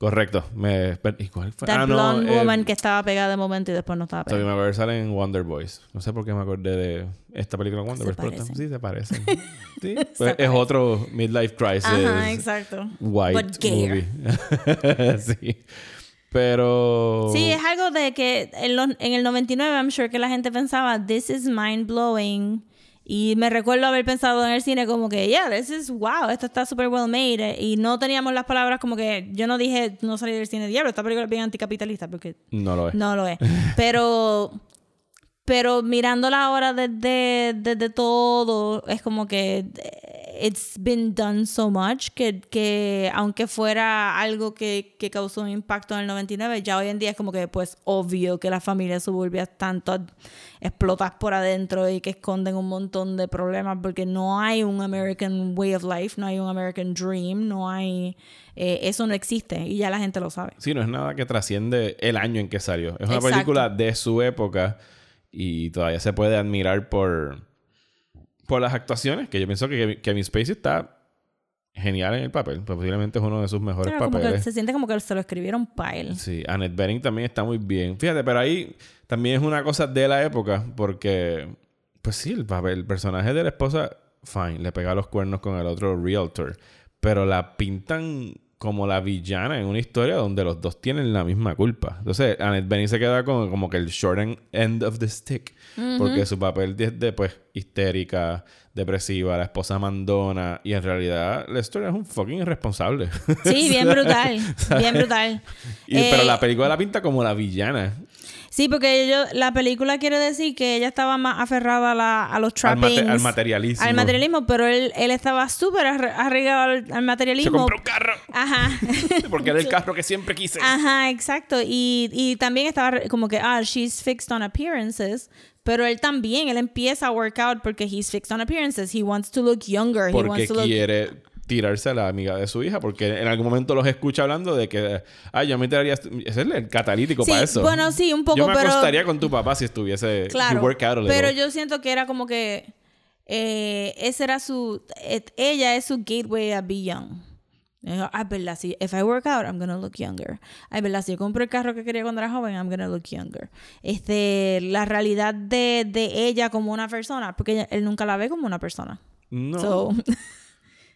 Correcto. Me, ¿Y cuál fue? That Ah, no, blonde eh, woman que estaba pegada de momento y después no estaba pegada. Maguire sale en Wonder Boys. No sé por qué me acordé de esta película Wonder Boys. pero sí, se parecen. Sí, Se pues es parecen. otro midlife crisis. Ajá, exacto. White But gayer. movie. sí. Pero... Sí, es algo de que en, los- en el 99 I'm sure que la gente pensaba, this is mind blowing. Y me recuerdo haber pensado en el cine como que, yeah, this is wow, esto está super well made. Y no teníamos las palabras como que, yo no dije, no salí del cine, diablo, esta película es bien anticapitalista, porque No lo es. no lo es. Pero, pero mirándola ahora desde, desde todo, es como que it's been done so much que, que aunque fuera algo que, que causó un impacto en el 99, ya hoy en día es como que pues obvio que las familias suburbias tanto explotas por adentro y que esconden un montón de problemas porque no hay un American way of life, no hay un American dream, no hay... eh, eso no existe y ya la gente lo sabe. Sí, no es nada que trasciende el año en que salió. Es una Exacto. película de su época y todavía se puede admirar por, por las actuaciones, que yo pienso que Kevin- Spacey está genial en el papel. Pues Posiblemente es uno de sus mejores Pero como que papeles. se siente como que se lo escribieron para él. Sí, Annette Bening también está muy bien. Fíjate, pero ahí también es una cosa de la época, porque, pues sí, el papel, el personaje de la esposa, fine, le pega los cuernos con el otro realtor, pero la pintan como la villana en una historia donde los dos tienen la misma culpa. Entonces, Annette Bening se queda con como que el short en- end of the stick, porque su papel de, de, pues, histérica, depresiva, la esposa mandona, y en realidad Lester es un fucking irresponsable. Sí, bien brutal. Bien brutal. Y- pero Eh, la película la pinta como la villana. Sí, porque yo, la película quiere decir que ella estaba más aferrada a, la- a los Al, mate- trappings. al materialismo. al materialismo, pero él, él estaba súper arraigado al, al Se materialismo. compró un carro. Ajá. Porque era el carro que siempre quise. Ajá, exacto. Y, y también estaba como que, ah, she's fixed on appearances. Pero él también, él empieza a work out porque he's fixed on appearances. He wants to look younger. he Porque wants to look... quiere tirarse a la amiga de su hija, porque en algún momento los escucha hablando de que, ay, yo me tiraría. Ese es el catalítico Sí, para eso. bueno, sí, un poco, Yo me pero- acostaría con tu papá si estuviese. Claro. Pero yo siento que era como que eh, ese era su et- ella es su gateway a be young. Ay, verdad, si if I work out, I'm gonna look younger. Ay, verdad, si yo compro el carro que quería cuando era joven, I'm gonna look younger. Este, la realidad de, de ella como una persona, porque ella- él nunca la ve como una persona. No. So,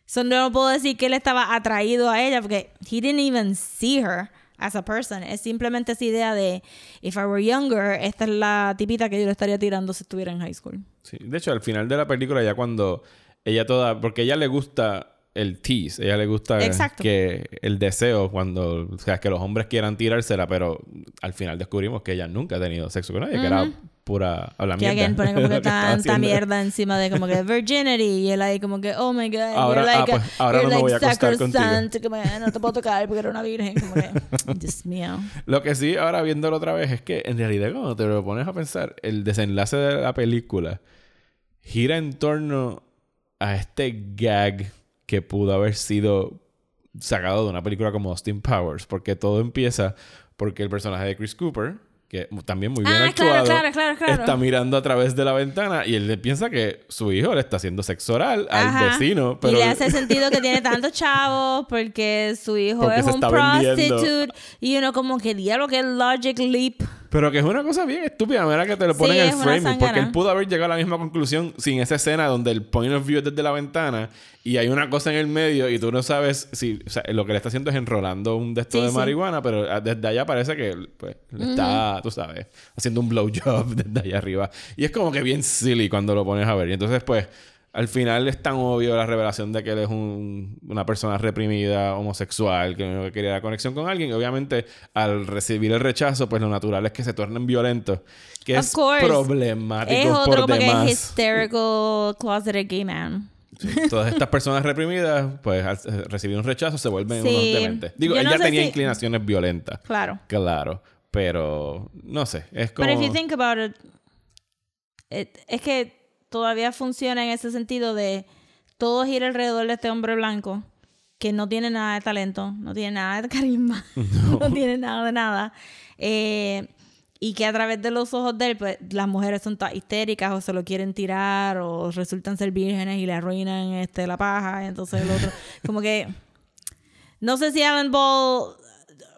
so no puedo decir que él estaba atraído a ella porque he didn't even see her as a person. Es simplemente esa idea de if I were younger, esta es la tipita que yo le estaría tirando si estuviera en high school. Sí, De hecho, al final de la película, ya cuando ella toda. Porque ella le gusta el tease, a ella le gusta Exacto. que el deseo cuando. O sea, que los hombres quieran tirársela, pero al final descubrimos que ella nunca ha tenido sexo con nadie, que era pura. Habla Que again pone como que tanta mierda encima de como que virginity y él ahí como que oh my god Ahora- you're like, ah, pues, ahora you're no me voy like a acostar contigo. como no te puedo tocar porque era una virgen como que Dios mío Lo que sí, ahora viéndolo otra vez, es que en realidad cuando te lo pones a pensar, el desenlace de la película gira en torno a este gag que pudo haber sido sacado de una película como Austin Powers, porque todo empieza porque el personaje de Chris Cooper, que también muy bien Ah, actuado, claro, claro, claro, claro. está mirando a través de la ventana y él piensa que su hijo le está haciendo sexo oral al Ajá. vecino, pero Y le hace sentido que tiene tantos chavos porque su hijo Porque es un vendiendo. prostitute. Y uno como que diablo que logic leap. Pero que es una cosa bien estúpida, mira que te lo ponen Sí, en el framing. Porque él pudo haber llegado a la misma conclusión sin esa escena donde el point of view es desde la ventana y hay una cosa en el medio y tú no sabes si. O sea, lo que le está haciendo es enrolando un de estos Sí, de sí. marihuana, pero ah, desde allá parece que pues, le está, tú sabes, haciendo un blowjob desde allá arriba. Y es como que bien silly cuando lo pones a ver. Y entonces, pues. Al final es tan obvio la revelación de que él es un- una persona reprimida, homosexual, que que quería era conexión con alguien. Y obviamente, al recibir el rechazo, pues lo natural es que se tornen violentos. Que Of es course. problemático Es otro por demás. es hysterical closeted gay man. Sí, Todas estas personas reprimidas, pues al recibir un rechazo se vuelven Sí. unos dementes. Digo, Yo él no ya sé tenía si- inclinaciones violentas. Claro. Claro. Pero, no sé. Es como... Pero if you think about it, it- es que todavía funciona en ese sentido de todo gira alrededor de este hombre blanco que no tiene nada de talento, no tiene nada de carisma, no, tiene nada de nada. Eh, y que a través de los ojos de él, pues las mujeres son todas histéricas o se lo quieren tirar o resultan ser vírgenes y le arruinan este, la paja. Y entonces el otro, como que. No sé si Alan Ball.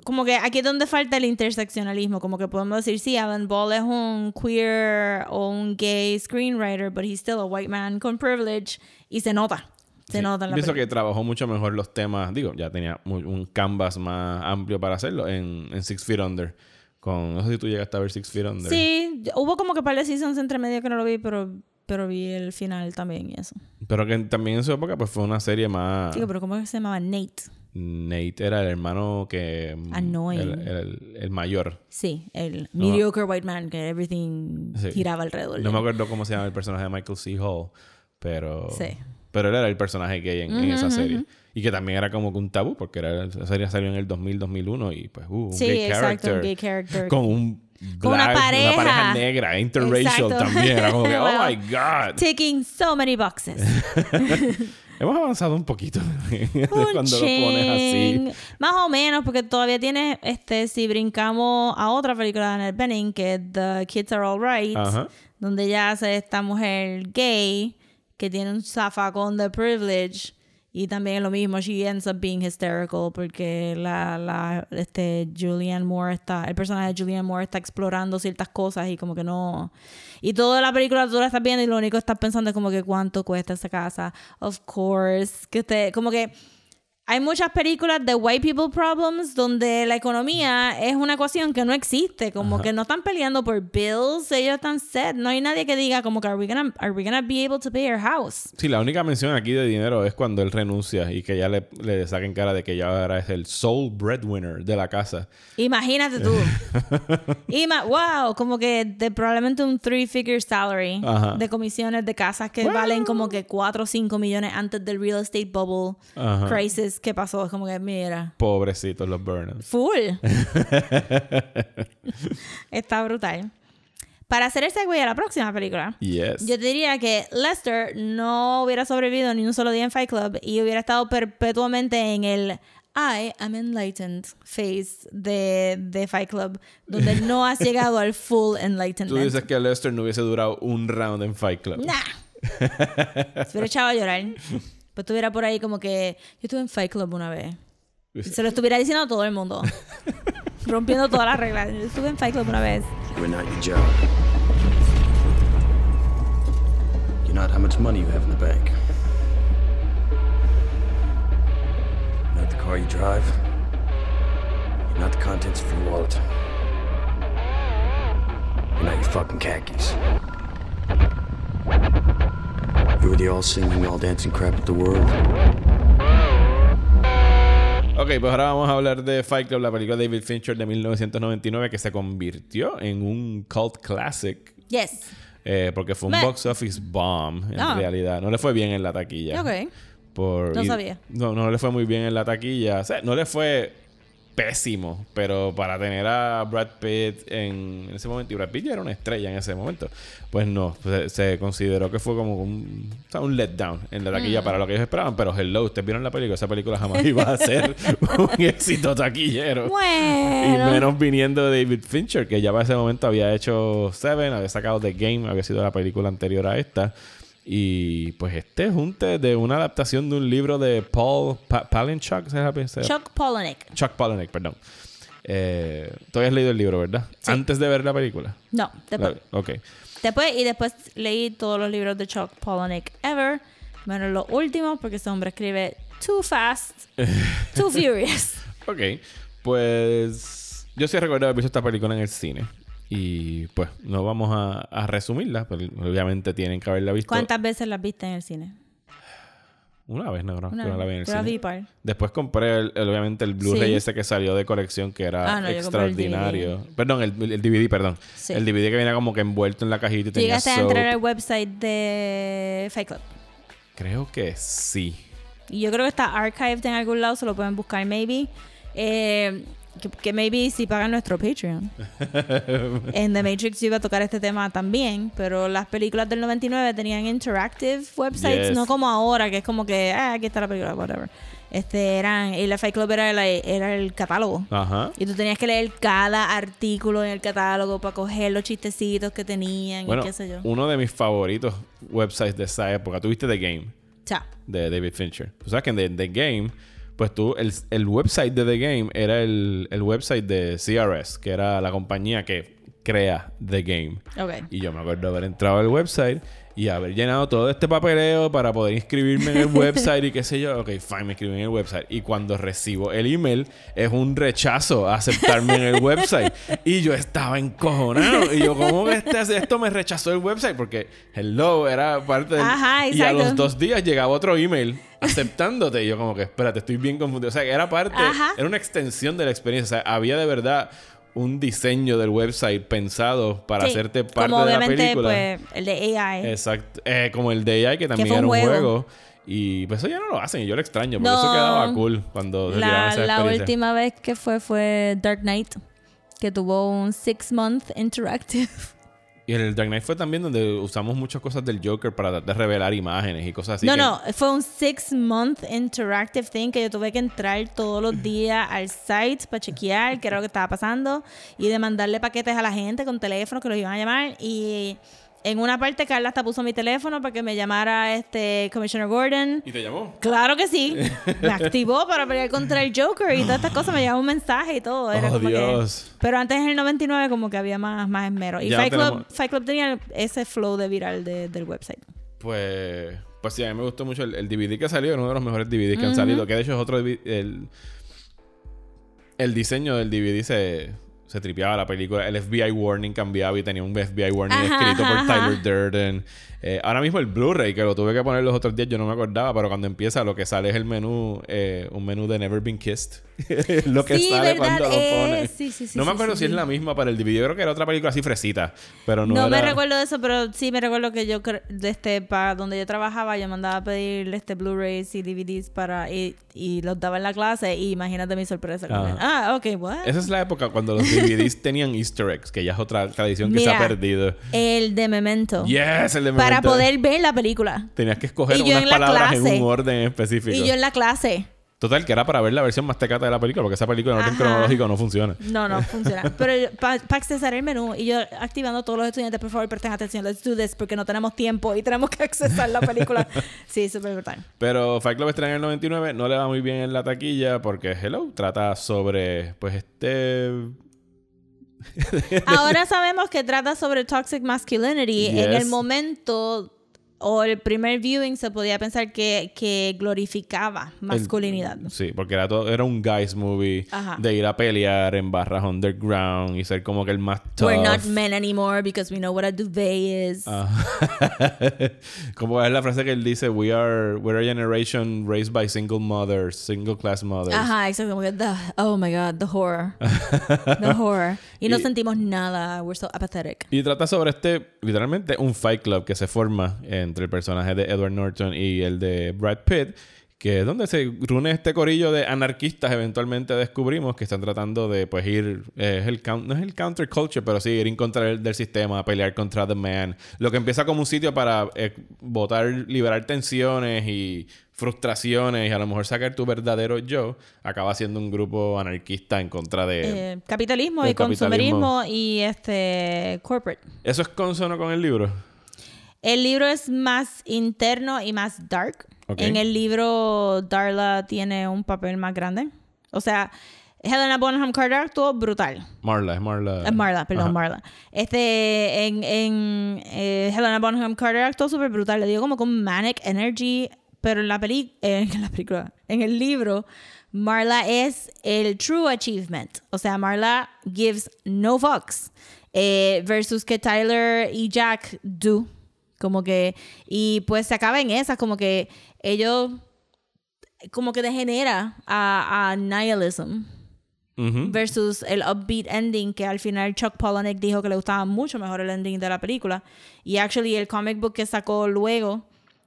Como que aquí es donde falta el interseccionalismo. Como que podemos decir, sí, Alan Ball es un queer o un gay screenwriter, but he's still a white man con privilege. Y se nota. Se Sí. nota en la Pienso película. que trabajó mucho mejor los temas. Digo, ya tenía un canvas más amplio para hacerlo en, en Six Feet Under. Con, no sé si tú llegaste a ver Six Feet Under. Sí, hubo como que par de seasons entre medio que no lo vi, pero, pero vi el final también y eso. Pero que también en su época pues fue una serie más... Digo, pero ¿cómo se llamaba? Nate. Nate era el hermano que... Annoying. El, el- el mayor. Sí, el No. mediocre white man que everything Sí. giraba alrededor. No me acuerdo cómo se llama el personaje de Michael C. Hall. Pero... Sí. Pero él era el personaje gay en, en esa serie. Y que también era como un tabú, porque era, esa serie salió en el 2000-2001 y pues, uh, un Sí, gay exacto, character. un gay character. Con un Con una black- pareja. pareja negra, interracial Exacto. también. Era como que, oh my God. Ticking so many boxes. Hemos avanzado un poquito Un cuando lo pones así. Más o menos, porque todavía tiene, este, si brincamos a otra película de Annette Bening, que es The Kids Are Alright, Ajá. donde ella hace esta mujer gay que tiene un zafacón de privilege. Y también lo mismo, she ends up being hysterical porque la, la, este, Julianne Moore está, el personaje de Julianne Moore está explorando ciertas cosas y como que no... Y toda la película tú la estás viendo y lo único que estás pensando es como que cuánto cuesta esa casa. Of course. Que usted, como que hay muchas películas de white people problems donde la economía es una ecuación que no existe, como que no están peleando por bills, ellos están set, no hay nadie que diga como que are we gonna, are we gonna be able to pay our house? Sí, la única mención aquí de dinero es cuando él renuncia y que ya le, le saquen cara de que ya ahora es el sole breadwinner de la casa. Imagínate tú. Ima wow, como que de probablemente un three figure salary Ajá. de comisiones de casas que valen como que 4 o 5 millones antes del real estate bubble Ajá. crisis que pasó, es como que mira, Pobrecitos los Burnhams. Full. Está brutal. Para hacer el segue a la próxima película. Yes. Yo te diría que Lester no hubiera sobrevivido ni un solo día en Fight Club y hubiera estado perpetuamente en el I am enlightened phase de, de Fight Club, donde no has llegado al full Tú enlightenment. dices que Lester no hubiese durado un round en Fight Club. Nah. Se hubiera echado a llorar. Pues estuviera por ahí como que yo estuve en Fight Club una vez. Y se lo estuviera diciendo a todo el mundo. Rompiendo todas las reglas. Yo estuve en Fight Club una vez. You're not your job. You're not how much money you have in the bank. You're not the car you drive. You're not the contents of your wallet. You're not your fucking khakis. You were the all singing, all dancing crap of the world. Ok, pues ahora vamos a hablar de Fight Club, la película de David Fincher de 1999 que se convirtió en un cult classic. Yes. eh, porque fue un Me- box office bomb en Ah. realidad. No le fue bien en la taquilla. Ok. Por, No sabía. No, no le fue muy bien en la taquilla. O sea, no le fue pésimo, pero para tener a Brad Pitt en, en ese momento, y Brad Pitt ya era una estrella en ese momento, pues no, se, se consideró que fue como un, o sea, un letdown en la Mm. taquilla para lo que ellos esperaban, pero hello, ustedes vieron la película, esa película jamás iba a ser un éxito taquillero. Y Bueno. menos viniendo de David Fincher, que ya para ese momento había hecho Seven, había sacado The Game, había sido la película anterior a esta. Y pues este junte de una adaptación de un libro de Paul pa Palinchuk, ¿se Chuck Palahniuk. Chuck Palahniuk, perdón. Eh, tú habías leído el libro, ¿verdad? Sí. Antes de ver la película. No, después. La- ok. Después, y después leí todos los libros de Chuck Palahniuk ever, menos los últimos, porque ese hombre escribe too fast, too furious. Ok. Pues yo sí recuerdo haber visto esta película en el cine. Y pues no vamos a, a resumirla, pero obviamente tienen que haberla visto ¿Cuántas veces las viste en el cine? una vez, no, no, Una que no la vi en el cine. vi par. Después compré el- el- obviamente el Blu-ray Sí. ese que salió de colección que era Ah, no, el extraordinario. Perdón, el, el DVD, perdón. Sí. El DVD que venía como que envuelto en la cajita y ¿Tú tenía llegaste a soap. entrar al website de Fight Club? Creo que sí. Y yo creo que está archived en algún lado, se lo pueden buscar maybe. Eh, que, que maybe si pagan nuestro Patreon. en The Matrix iba a tocar este tema también, pero las películas del 99 tenían interactive websites, Yes. no como ahora, que es como que, ah, aquí está la película, whatever. Este, eran, y la Fight Club era, la- era el catálogo. Ajá. Y tú tenías que leer cada artículo en el catálogo para coger los chistecitos que tenían Bueno, y qué sé yo. uno de mis favoritos websites de esa época, tuviste The Game Chao. de David Fincher. Tú sabes que en The, The Game, pues tú, el, el website de The Game era el, el website de CRS, que era la compañía que crea The Game. Y yo me acuerdo haber entrado al website y haber llenado todo este papeleo para poder inscribirme en el website y qué sé yo. Ok, fine, me inscribí en el website. Y cuando recibo el email, es un rechazo a aceptarme en el website. Y yo estaba encojonado. Y yo, ¿cómo que este- esto me rechazó el website? Porque hello era parte del. Ajá, y a los dos días llegaba otro email aceptándote. Y yo, como que, espérate, estoy bien confundido. O sea, que era parte, Ajá. era una extensión de la experiencia. O sea, había de verdad un diseño del website pensado para Sí, hacerte parte como de la película. pues, el de AI. Exacto. Eh, como el de AI, que también fue era un juego. juego. Y pues eso ya no lo hacen y yo lo extraño, porque No. eso quedaba cool cuando se La, esa la última vez que fue fue Dark Knight, que tuvo un six month interactive. Y en el Dark Knight fue también donde usamos muchas cosas del Joker para tratar de revelar imágenes y cosas así. no, que- no, fue un six month interactive thing que yo tuve que entrar todos los días al site para chequear qué era lo que estaba pasando y de mandarle paquetes a la gente con teléfono que los iban a llamar y en una parte Carla hasta puso mi teléfono para que me llamara este Commissioner Gordon. ¿Y te llamó? Claro que sí. Me activó para pelear contra el Joker y todas estas cosas. Me llegaba un mensaje y todo. Era Oh, como que- Dios. Pero antes en el 99 como que había más, más esmero. Y no Fight, Club, Fight Club tenía ese flow de viral de- del website. Pues, pues sí, a mí me gustó mucho el, el DVD que salió, era uno de los mejores DVDs que han salido, que de hecho es otro el, el diseño del DVD se, se tripeaba la película, el FBI Warning cambiaba y tenía un FBI Warning Ajá, escrito por Tyler Durden. Eh, ahora mismo el Blu-ray, que lo tuve que poner los otros días, yo no me acordaba, pero cuando empieza lo que sale es el menú, eh, un menú de Never Been Kissed. lo que Sí, sale ¿verdad? cuando lo Eh, pones. sí, sí, sí, no me acuerdo sí, si es la misma para el DVD. Yo creo que era otra película así fresita, pero no, No, me era- recuerdo de eso, pero sí me recuerdo que yo, de este, para donde yo trabajaba, yo mandaba a pedir este Blu-rays y DVDs para, y, y los daba en la clase, y imagínate mi sorpresa. que, Ah, ok, what? Esa es la época cuando los DVDs tenían Easter eggs, que ya es otra tradición que se Mira, ha perdido. El de Memento. Yes, el de para poder ver la película. Tenías que escoger Y unas en la palabras en clase. un orden específico. Y yo en la clase. Total, que era para ver la versión más tecata de la película, porque esa película en orden cronológico no funciona. No, no funciona. Pero para accesar el menú y yo activando a todos los estudiantes, por favor, presten atención, let's do this, porque no tenemos tiempo y tenemos que accesar la película. sí, súper brutal. Pero Fight Club estrena en el 99, no le va muy bien en la taquilla porque Hello trata sobre, pues, este... Ahora sabemos que trata sobre toxic masculinity. En el momento o el primer viewing se podía pensar que, que glorificaba masculinidad. Sí, porque era todo, era un guys movie Ajá. de ir a pelear en barras underground y ser como que el más tough. We're not men anymore because we know what a duvet is. Ah. como es la frase que él dice, we are we're a generation raised by single mothers, single class mothers. Ajá, exacto. Como que, the- oh my God, the horror. the horror. Y no sentimos nada. We're so apathetic. Y trata sobre este, literalmente, un fight club que se forma entre el personaje de Edward Norton y el de Brad Pitt, que es donde se reúne este corillo de anarquistas, eventualmente descubrimos que están tratando de, pues, ir, eh, es el no es el counterculture, pero sí, ir en contra del, del sistema, pelear contra The Man. Lo que empieza como un sitio para eh, votar, liberar tensiones y frustraciones y a lo mejor sacar tu verdadero yo, acaba siendo un grupo anarquista en contra de... Eh, capitalismo y consumerismo y este corporate. ¿Eso es consono con el libro? El libro es más interno y más dark. En el libro, Darla tiene un papel más grande. O sea, Helena Bonham Carter actuó brutal. Marla, es Marla. Eh, Marla, perdón, Ajá. Marla. Este, en, en eh, Helena Bonham Carter actuó súper brutal. Le dio como con manic energy. Pero en la, peli eh, en la película, en el libro, Marla es el true achievement. O sea, Marla gives no fucks. Eh, versus que Tyler y Jack do. Como que, y pues se acaba en esas, como que ellos, como que degenera a, a nihilism versus el upbeat ending que al final Chuck Palahniuk dijo que le gustaba mucho mejor el ending de la película. Y actually el comic book que sacó luego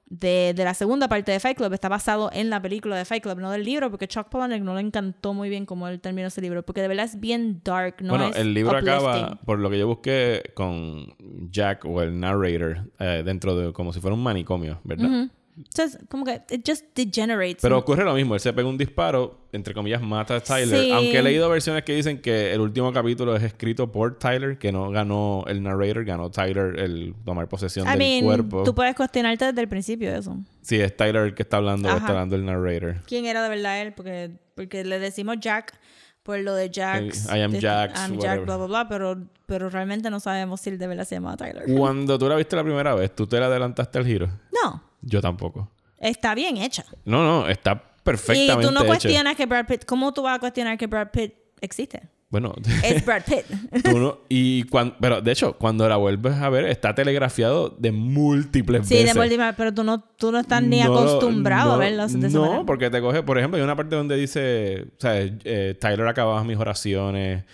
de, de la segunda parte de Fight Club está basado en la película de Fight Club no del libro porque Chuck Palahniuk no le encantó muy bien como él terminó ese libro porque de verdad es bien dark no bueno, es el libro acaba, por lo que yo busqué, con Jack o el narrator eh, dentro de como si fuera un manicomio, ¿verdad? Ujú. Entonces, como que it just degenerates Pero ocurre lo mismo, él se pega un disparo, entre comillas, mata a Tyler. Sí. Aunque he leído versiones que dicen que el último capítulo es escrito por Tyler, que no ganó el narrator, ganó Tyler el tomar posesión I del mean, cuerpo. tú puedes cuestionarte desde el principio eso Sí, es Tyler el que está hablando, Ajá. está hablando el narrator. quién era de verdad él, porque, porque le decimos Jack por lo de Jax. I am de- Jax, I'm. Jack, bla, bla, bla, pero, pero realmente no sabemos si él de verdad se llama Tyler. Cuando tú la viste la primera vez, ¿tú te le adelantaste al giro? No, Yo tampoco. está bien hecha. No, no, está Y perfectamente tú no hecha. cuestionas que Brad Pitt, ¿cómo tú vas a cuestionar que Brad Pitt existe? Bueno, Es Brad Pitt. tú no- y cuando, pero de hecho, cuando la vuelves a ver, está telegrafiado de múltiples sí, de veces. múltiple, pero tú no, tú no estás ni No, acostumbrado no, a verlo de esa No, manera. porque te coge, por ejemplo, hay una parte donde dice, o sea, eh, Tyler acababa mis oraciones,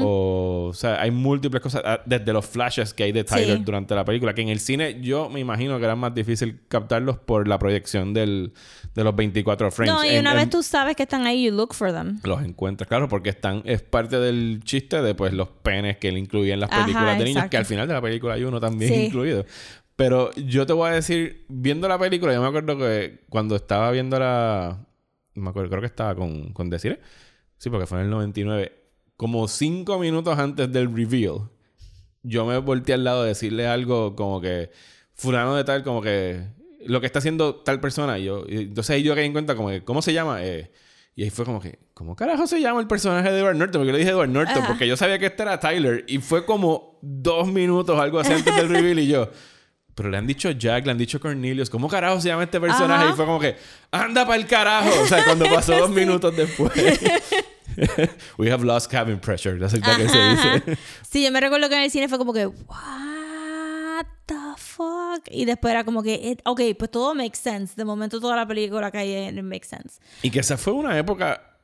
o, o sea, hay múltiples cosas, ah, desde los flashes que hay de Tyler Sí. durante la película, que en el cine yo me imagino que era más difícil captarlos por la proyección del, de los 24 frames. No, y En- una en- vez tú sabes que están ahí, you look for them. los encuentras, claro, porque están, es parte del chiste de pues los penes que él incluía en las Ajá, películas de niños, exacto. que al final de la película hay uno también Sí. incluido. Pero yo te voy a decir, viendo la película, yo me acuerdo que cuando estaba viendo la. Me acuerdo, creo que estaba con, con Desiree. Sí, porque fue en el 99. Como cinco minutos antes del reveal, yo me volteé al lado a decirle algo como que. Fulano de tal, como que. Lo que está haciendo tal persona. Y yo, y entonces ahí yo caí en cuenta, como que. ¿Cómo se llama? Eh, y ahí fue como que. ¿Cómo carajo se llama el personaje de Edward Norton? Porque yo le dije Edward Norton, Ajá. porque yo sabía que este era Tyler. Y fue como dos minutos, algo así antes del reveal. Y yo. Pero le han dicho Jack, le han dicho Cornelius. ¿Cómo carajo se llama este personaje? Ajá. Y fue como que, anda para el carajo. O sea, cuando pasó dos minutos después. We have lost cabin pressure. That's exactly que se Ajá, dice. ajá. Sí, yo me recuerdo que en el cine fue como que, what fuck? Y después era como que, it- ok, pues todo makes sense. De momento toda la película cae en makes sense. Y que esa fue una época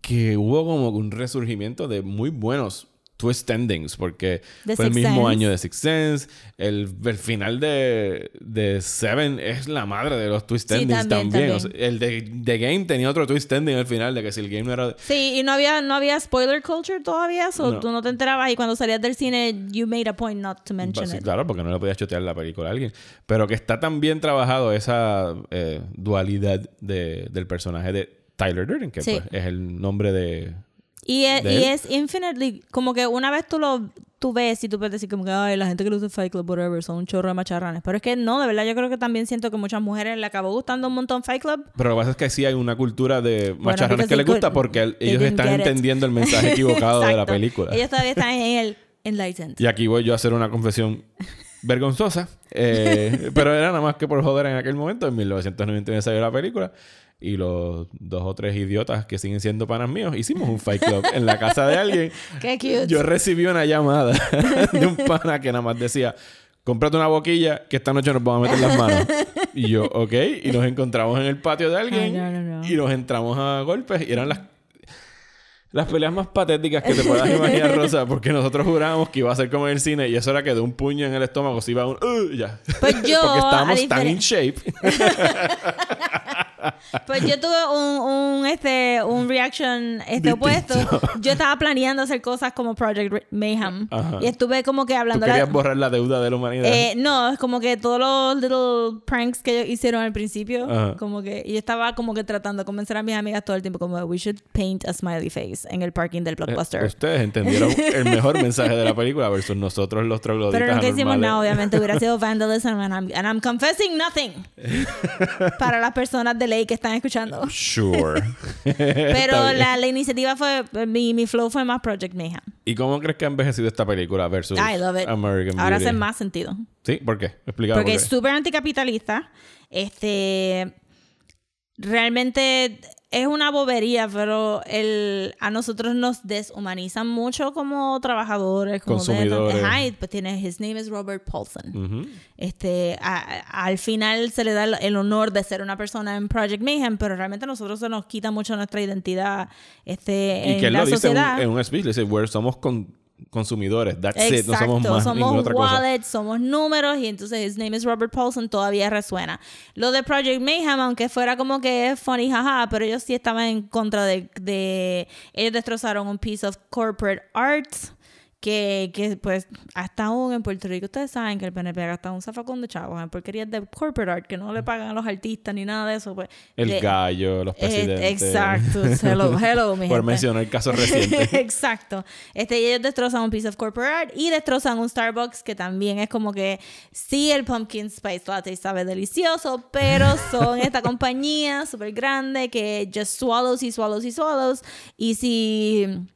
que hubo como un resurgimiento de muy buenos twist endings, porque De fue el mismo Sense. año de Six Sense. El, el final de, de Seven es la madre de los twist Sí, endings también, también. O también. sea, el de The Game tenía otro twist ending al final, de que si el game no era. Sí, y no había, no había spoiler culture todavía, so No. tú no te enterabas y cuando salías del cine, you made a point not to mention Sí, it. claro, porque no le podías chotear la película a alguien. Pero que está tan bien trabajado esa eh, dualidad de- del personaje de Tyler Durden, que Sí. pues, es el nombre de. Y es, y es infinitely, como que una vez tú lo tú ves y tú puedes decir como que ay, la gente que lo usa Fight Club, whatever, son un chorro de macharranes. Pero es que no, de verdad yo creo que también siento que muchas mujeres le acabó gustando un montón Fight Club. Pero lo que pasa es que sí hay una cultura de macharranes que les gusta porque ellos están entendiendo el mensaje equivocado de la película. Ellos todavía están en el enlightened. Y aquí voy yo a hacer una confesión vergonzosa. eh, pero era nada más que por joder en aquel momento. En 1999 salió la película. Y los dos o tres idiotas que siguen siendo panas míos hicimos un Fight Club en la casa de alguien. Qué cute. Yo recibí una llamada de un pana que nada más decía: Cómprate una boquilla que esta noche nos vamos a meter las manos. Y yo, ok. Y nos encontramos en el patio de alguien. Ay, no, no, no. Y nos entramos a golpes. Y eran las las peleas más patéticas que te puedas imaginar, Rosa, porque nosotros jurábamos que iba a ser como en el cine y eso era que de un puño en el estómago se iba un "Uh", ya. Pues yo, porque estábamos a tan in shape. Pues yo tuve un, un, este, un reaction este, opuesto. Yo estaba planeando hacer cosas como Project Mayhem. Ajá. Y estuve como que Tú hablando... querías borrar la deuda de la humanidad. Eh, no, es como que todos los little pranks que ellos hicieron al principio, Ajá. como que y yo estaba como que tratando de convencer a mis amigas todo el tiempo como we should paint a smiley face en el parking del Eh, Blockbuster. Ustedes entendieron el mejor mensaje de la película versus nosotros los trogloditas Pero nunca hicimos nada, obviamente hubiera sido vandalism and I'm, and I'm confessing nothing para las personas de ley que están escuchando. Sure. Pero la, la iniciativa fue, mi, mi flow fue más Project Mayhem. ¿Y cómo crees que ha envejecido esta película versus I love it. American Ahora Beauty? hace más sentido. ¿Sí? ¿Por qué? Explícame Porque por es súper anticapitalista. Este. Realmente es una bobería, pero el, a nosotros nos deshumanizan mucho como trabajadores, como de- Consumidores. Y pues tiene, his name is Robert Paulson. Ujú. Este, a- al final se le da el, el honor de ser una persona en Project Mayhem, pero realmente a nosotros se nos quita mucho nuestra identidad este, Y en que él la lo dice en un, sociedad. en un speech, le dice, "We're- somos con- consumidores, that's it, no somos Exacto, más somos ninguna otra cosa. wallets, somos números y entonces his name is Robert Paulson todavía resuena. Lo de Project Mayhem, aunque fuera como que funny, jaja, pero ellos sí estaban en contra de, de ellos destrozaron un piece of corporate art que, que pues hasta aún en Puerto Rico ustedes saben que el PNP ha gastado un zafacón de chavos en porquerías de corporate art que no le pagan a los artistas ni nada de eso pues El gallo, los eh, presidentes. exacto hello hello mi Por gente. mencionar el caso reciente. Exacto. Este, y ellos destrozan un piece of corporate art y destrozan un Starbucks que también es como que sí, el pumpkin spice latte sabe delicioso, pero son esta compañía súper grande que just swallows y swallows y swallows. Y si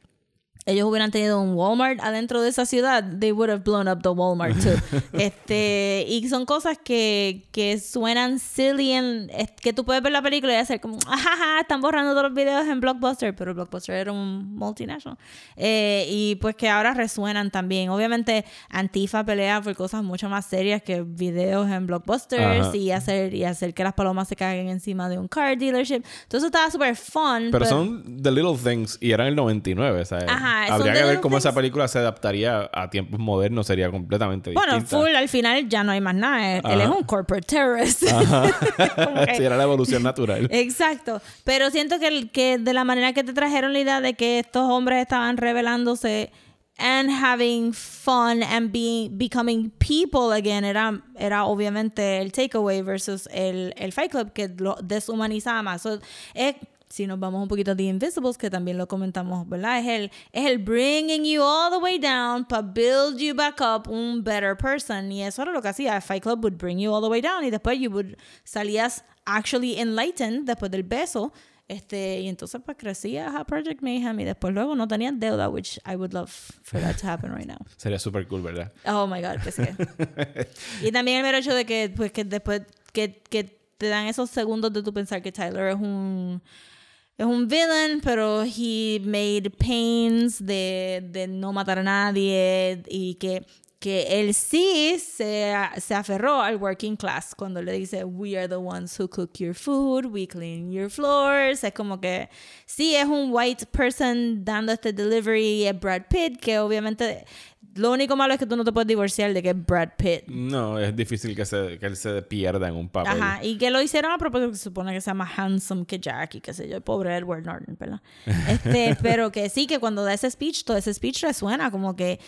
ellos hubieran tenido un Walmart adentro de esa ciudad, they would have blown up the Walmart too. este, y son cosas que, que suenan silly en, es- que tú puedes ver la película y hacer como, ajaja, están borrando todos los videos en Blockbuster, pero Blockbuster era un multinational. Eh, y pues que ahora resuenan también. Obviamente Antifa pelea por cosas mucho más serias que videos en Blockbusters Ajá. y hacer, y hacer que las palomas se caigan encima de un car dealership. Entonces estaba súper fun. Pero son The Little Things y eran el 99, ¿sabes? Ajá, son Habría que ver cómo esa película se adaptaría a tiempos modernos, sería completamente Bueno, distinta. full al final ya no hay más nada. Él, él es un corporate terrorist. Que- sí, era la evolución natural. Exacto. Pero siento que, el- que de la manera que te trajeron la idea de que estos hombres estaban revelándose and having fun and being becoming people again era, era obviamente el takeaway versus el, el Fight Club que lo deshumanizaba más. So, es- si nos vamos un poquito a The Invisibles, que también lo comentamos, ¿verdad? Es el, es el bringing you all the way down para build you back up un better person. Y eso era lo que hacía. Fight Club would bring you all the way down y después you would, salías actually enlightened después del beso. Este, y entonces pues crecías a Project Mayhem y después luego no tenías deuda, which I would love for that to happen right now. Sería súper cool, ¿verdad? Oh my god, que sí. y también el mero hecho de que, pues, que después que, que te dan esos segundos de tu pensar que Tyler es un es un villain, pero he made pains de, de no matar a nadie y que que él sí se, se aferró al working class cuando le dice, we are the ones who cook your food, we clean your floors. Es como que sí es un white person dando este delivery, es Brad Pitt, que obviamente lo único malo es que tú no te puedes divorciar de que es Brad Pitt. No, es difícil que, se, que él se pierda en un papel. Ajá, y que lo hicieron a propósito que se supone que sea más handsome que Jack y qué sé yo, pobre Edward Norton, ¿verdad? Este, pero que sí, que cuando da ese speech, todo ese speech resuena como que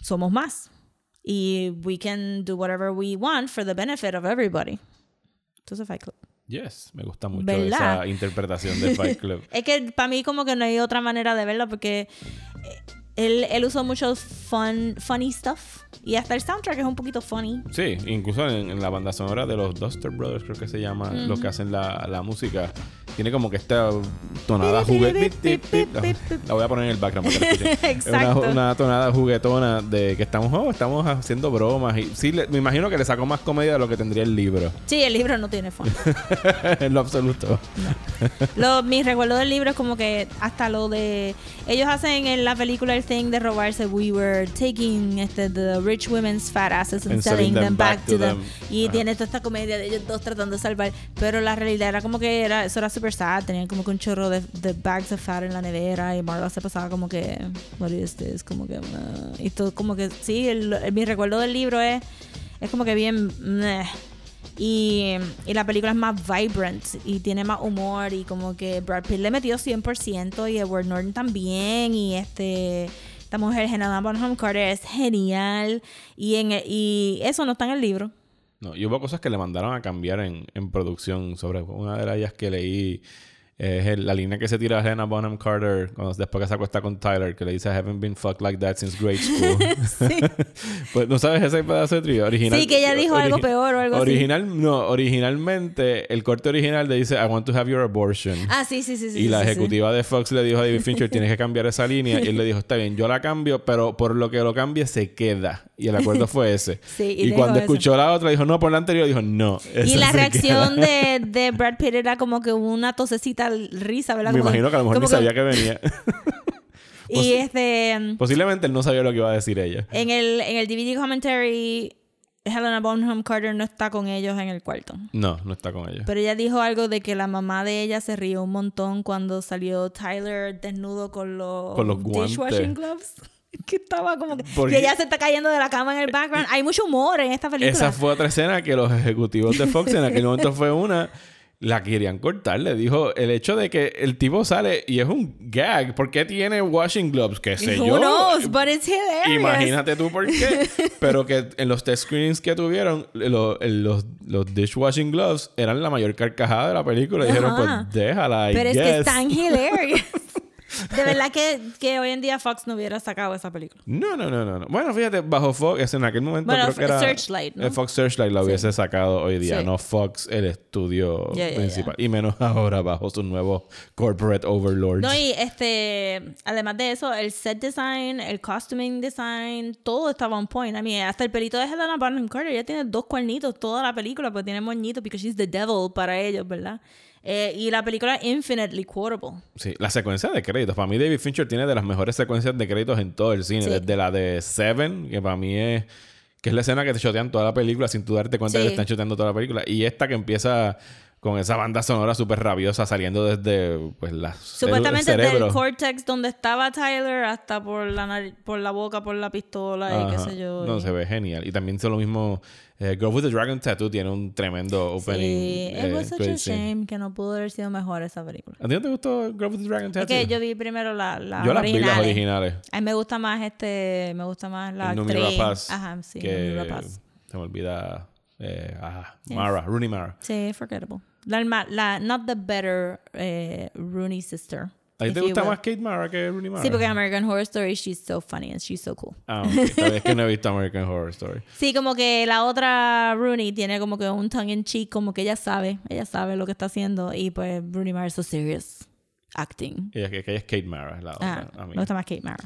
somos más. Y we can do whatever we want for the benefit of everybody. Entonces, Fight Club. Yes, me gusta mucho ¿Verdad? esa interpretación de Fight Club. Es que para mí como que no hay otra manera de verlo porque eh, él, él usó mucho fun, funny stuff. Y hasta el soundtrack es un poquito funny. Sí, incluso en, en la banda sonora de los Duster Brothers, creo que se llama, lo que hacen la, la música, tiene como que esta tonada juguetona. La voy a poner en el background para que. Es una, Exacto. una tonada juguetona de que estamos, oh, estamos haciendo bromas. Y sí, le- me imagino que le sacó más comedia de lo que tendría el libro. Sí, el libro no tiene fun. en lo absoluto. Lo, mi recuerdo del libro es como que hasta lo de ellos hacen en la película el thing de robarse we were taking este the rich women's fat asses and, selling them back, to them, y Ajá. tiene toda esta comedia de ellos dos tratando de salvar pero la realidad era como que era eso era super sad tenían como que un chorro de, de bags of fat en la nevera y Marla se pasaba como que what is this como que uh, y todo como que sí el- el- mi recuerdo del libro es es como que bien meh. Y, la película es más vibrant y tiene más humor y como que Brad Pitt le metió 100% y Edward Norton también y este esta mujer Helena Bonham Carter es genial y en el- y eso no está en el libro. No, y hubo cosas que le mandaron a cambiar en, en producción. Sobre una de ellas que leí es el- la línea que se tira Helena Bonham Carter cuando, después que se acuesta con Tyler, que le dice I haven't been fucked like that since grade school. pues no sabes ese pedazo de trío original. Sí, que ella dijo algo peor o algo así. original, No, originalmente el corte original le dice I want to have your abortion. Ah, sí, sí, sí, sí. y la sí. ejecutiva de Fox le dijo a David Fincher, tienes que cambiar esa línea. Y él le dijo, está bien, yo la cambio, pero por lo que lo cambie se queda. Y el acuerdo fue ese. Sí, y cuando eso. escuchó la otra, dijo, no, por la anterior, dijo, no. Y la reacción queda". de, de Brad Pitt era como que una tosecita risa, ¿verdad? Me Como- imagino que a lo mejor ni sabía que venía. Y este... Posiblemente él no sabía lo que iba a decir ella. En el, en el DVD commentary, Helena Bonham Carter no está con ellos en el cuarto. No, no está con ella. Pero ella dijo algo de que la mamá de ella se rió un montón cuando salió Tyler desnudo con los, Con los guantes. dishwashing gloves. Que estaba como que... Porque- ella se está cayendo de la cama en el background. Hay mucho humor en esta película. Esa fue otra escena que los ejecutivos de Fox en aquel momento fue una. La querían cortar. Le dijo el hecho de que el tipo sale y es un gag. ¿Por qué tiene washing gloves? ¿Qué sé Who yo? knows? But it's hilarious. Imagínate tú por qué. Pero que en los test screenings que tuvieron, lo- el- los, los dishwashing gloves eran la mayor carcajada de la película. Dijeron, pues déjala. I Pero es que es tan hilarious. De verdad que, que hoy en día Fox no hubiera sacado esa película. No, no, no, no, no. Bueno, fíjate, bajo Fox, en aquel momento Bueno, creo que era... Searchlight, ¿no? el Fox Searchlight la hubiese sacado hoy día, Sí. no Fox, el estudio Ya, ya, principal. Y menos ahora bajo su nuevo corporate overlords. No, y este, además de eso, el set design, el costuming design, todo estaba on point. I mean, hasta el pelito de Helena Bonham Carter, ella tiene dos cuernitos toda la película, pues tiene moñitos porque she's the devil para ellos, ¿verdad? Eh, y la película infinitely quotable. Sí, la secuencia de créditos. Para mí David Fincher tiene de las mejores secuencias de créditos en todo el cine. Sí. Desde la de Seven, que para mí es... Que es la escena que te chotean toda la película sin tú darte cuenta Sí. que te están choteando toda la película. Y esta que empieza con esa banda sonora súper rabiosa saliendo desde pues la Supuestamente el cerebro. del cortex donde estaba Tyler hasta por la por la boca, por la pistola y qué Ajá. sé yo. No, y- se ve genial. Y también hizo lo mismo. eh, Girl with the Dragon Tattoo tiene un tremendo opening. Sí, eh, it was such a scene. shame que no pudo haber sido mejor esa película. ¿A ti no te gustó Girl with the Dragon Es Tattoo? que yo vi primero la, la Yo las vi las originales. A mí me gusta más este, me gusta más la El actriz. Rapace. Ajá, sí, que Rapace. se me olvida. Eh, ah, Mara, Rooney Mara. Sí, forgettable. La, la not the better eh, Rooney sister. ¿A ti te gusta más Kate Mara que Rooney Mara? Sí, porque American Horror Story she's so funny and she's so cool. Ah, ok. Tal vez que no he visto American Horror Story. Sí, como que la otra Rooney tiene como que un tongue in cheek, como que ella sabe, ella sabe lo que está haciendo y pues Rooney Mara is so serious acting. Ella, que, ella es Kate Mara. es La Ah, otra, a mí. me gusta más Kate Mara.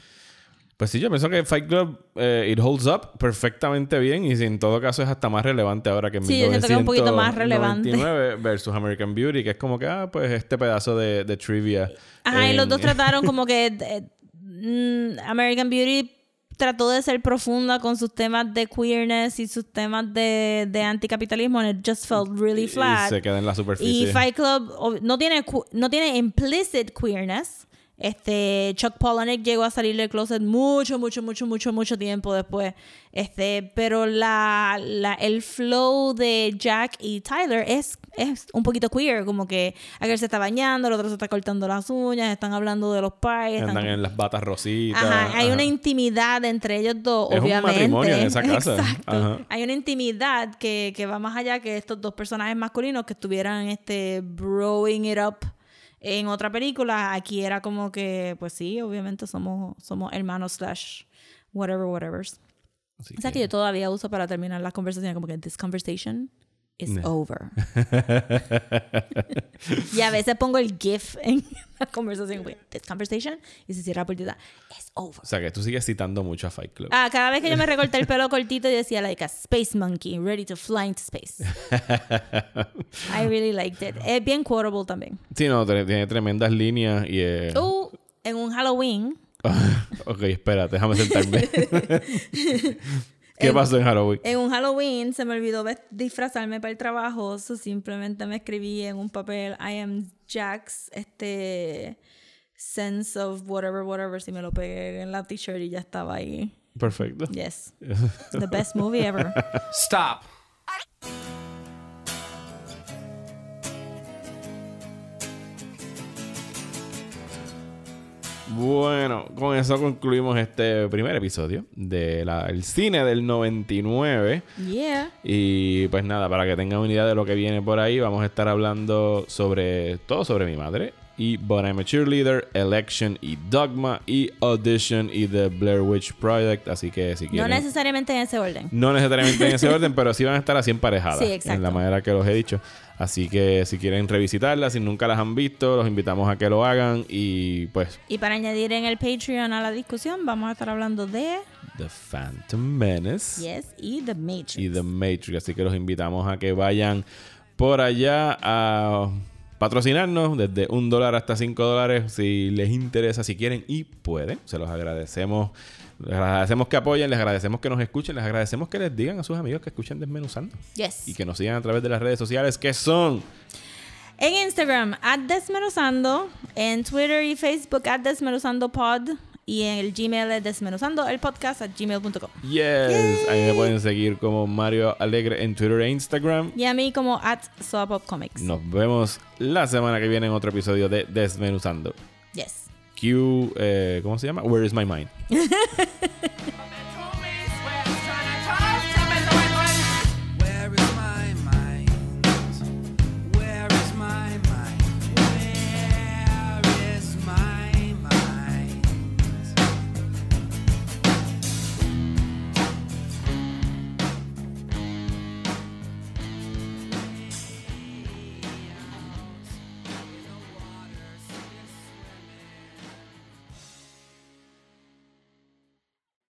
Pues sí, yo pienso que Fight Club eh, it holds up perfectamente bien y si en todo caso es hasta más relevante ahora que en Sí, yo siento que es un poquito más relevante. 1999 versus American Beauty, que es como que, ah, pues este pedazo de, de trivia. Ajá, y los dos trataron como que eh, mm, American Beauty trató de ser profunda con sus temas de queerness y sus temas de, de anticapitalismo and it just felt really Y flat. se queda en la Y superficie. Fight Club no tiene, no tiene implicit queerness. Este, Chuck Palahniuk llegó a salir del closet mucho, mucho, mucho, mucho, mucho tiempo después. Este, pero la, la, el flow de Jack y Tyler es, es un poquito queer. Como que aquel se está bañando, el otro se está cortando las uñas, están hablando de los pies. están- Andan en las batas rositas. Ajá, hay ajá. una intimidad entre ellos dos, Es un obviamente. matrimonio en esa casa. Exacto. Ajá. Hay una intimidad que, que va más allá que estos dos personajes masculinos que estuvieran este broing it up en otra película. Aquí era como que, pues sí, obviamente somos, somos hermanos slash whatever, whatever. Así O sea que yo todavía uso para terminar las conversaciones como que this conversation is over. y a veces pongo el GIF en la conversación, güey, this conversation, y se cierra la puertita, it's over. O sea que tú sigues citando mucho a Fight Club. Ah, cada vez que yo me recorté el pelo cortito, yo decía, like a space monkey, ready to fly into space. I really liked it. Es bien quotable también. Sí, no, tiene tremendas líneas y... eh, Uh, en un Halloween, ok, espérate, déjame sentarme. ¿Qué pasó en Halloween? en un Halloween se me olvidó disfrazarme para el trabajo, so simplemente me escribí en un papel, I am Jack's, este, sense of whatever, whatever, si me lo pegué en la t-shirt y ya estaba ahí. Perfecto. Yes. The best movie ever. Stop. Bueno, con eso concluimos este primer episodio del cine del 99. Yeah. Y pues nada, para que tengan una idea de lo que viene por ahí, vamos a estar hablando sobre todo sobre mi madre. Y But I'm a Cheerleader, Election y Dogma y Audition y The Blair Witch Project. Así que si No quieren... necesariamente en ese orden. No necesariamente en ese orden, pero sí van a estar así emparejadas. Sí, exacto. En la manera que los he dicho. Así que si quieren revisitarlas, si nunca las han visto, los invitamos a que lo hagan. Y pues, Y para añadir en el Patreon a la discusión, vamos a estar hablando de The Phantom Menace Yes y The Matrix. y The Matrix. Así que los invitamos a que vayan por allá a patrocinarnos desde un dólar hasta cinco dólares si les interesa, si quieren y pueden. Se los agradecemos. Les agradecemos que apoyen, les agradecemos que nos escuchen, les agradecemos que les digan a sus amigos que escuchen Desmenuzando. Yes. y que nos sigan a través de las redes sociales que son En Instagram, at Desmenuzando. En Twitter y Facebook, at Desmenuzando Pod. Y en el Gmail es desmenuzando el podcast at gmail.com. Yes, ahí me pueden seguir como Mario Alegre en Twitter e Instagram. Y a mí como at Comics. Nos vemos la semana que viene en otro episodio de Desmenuzando. Yes. Q, eh, ¿cómo se llama? Where is my mind?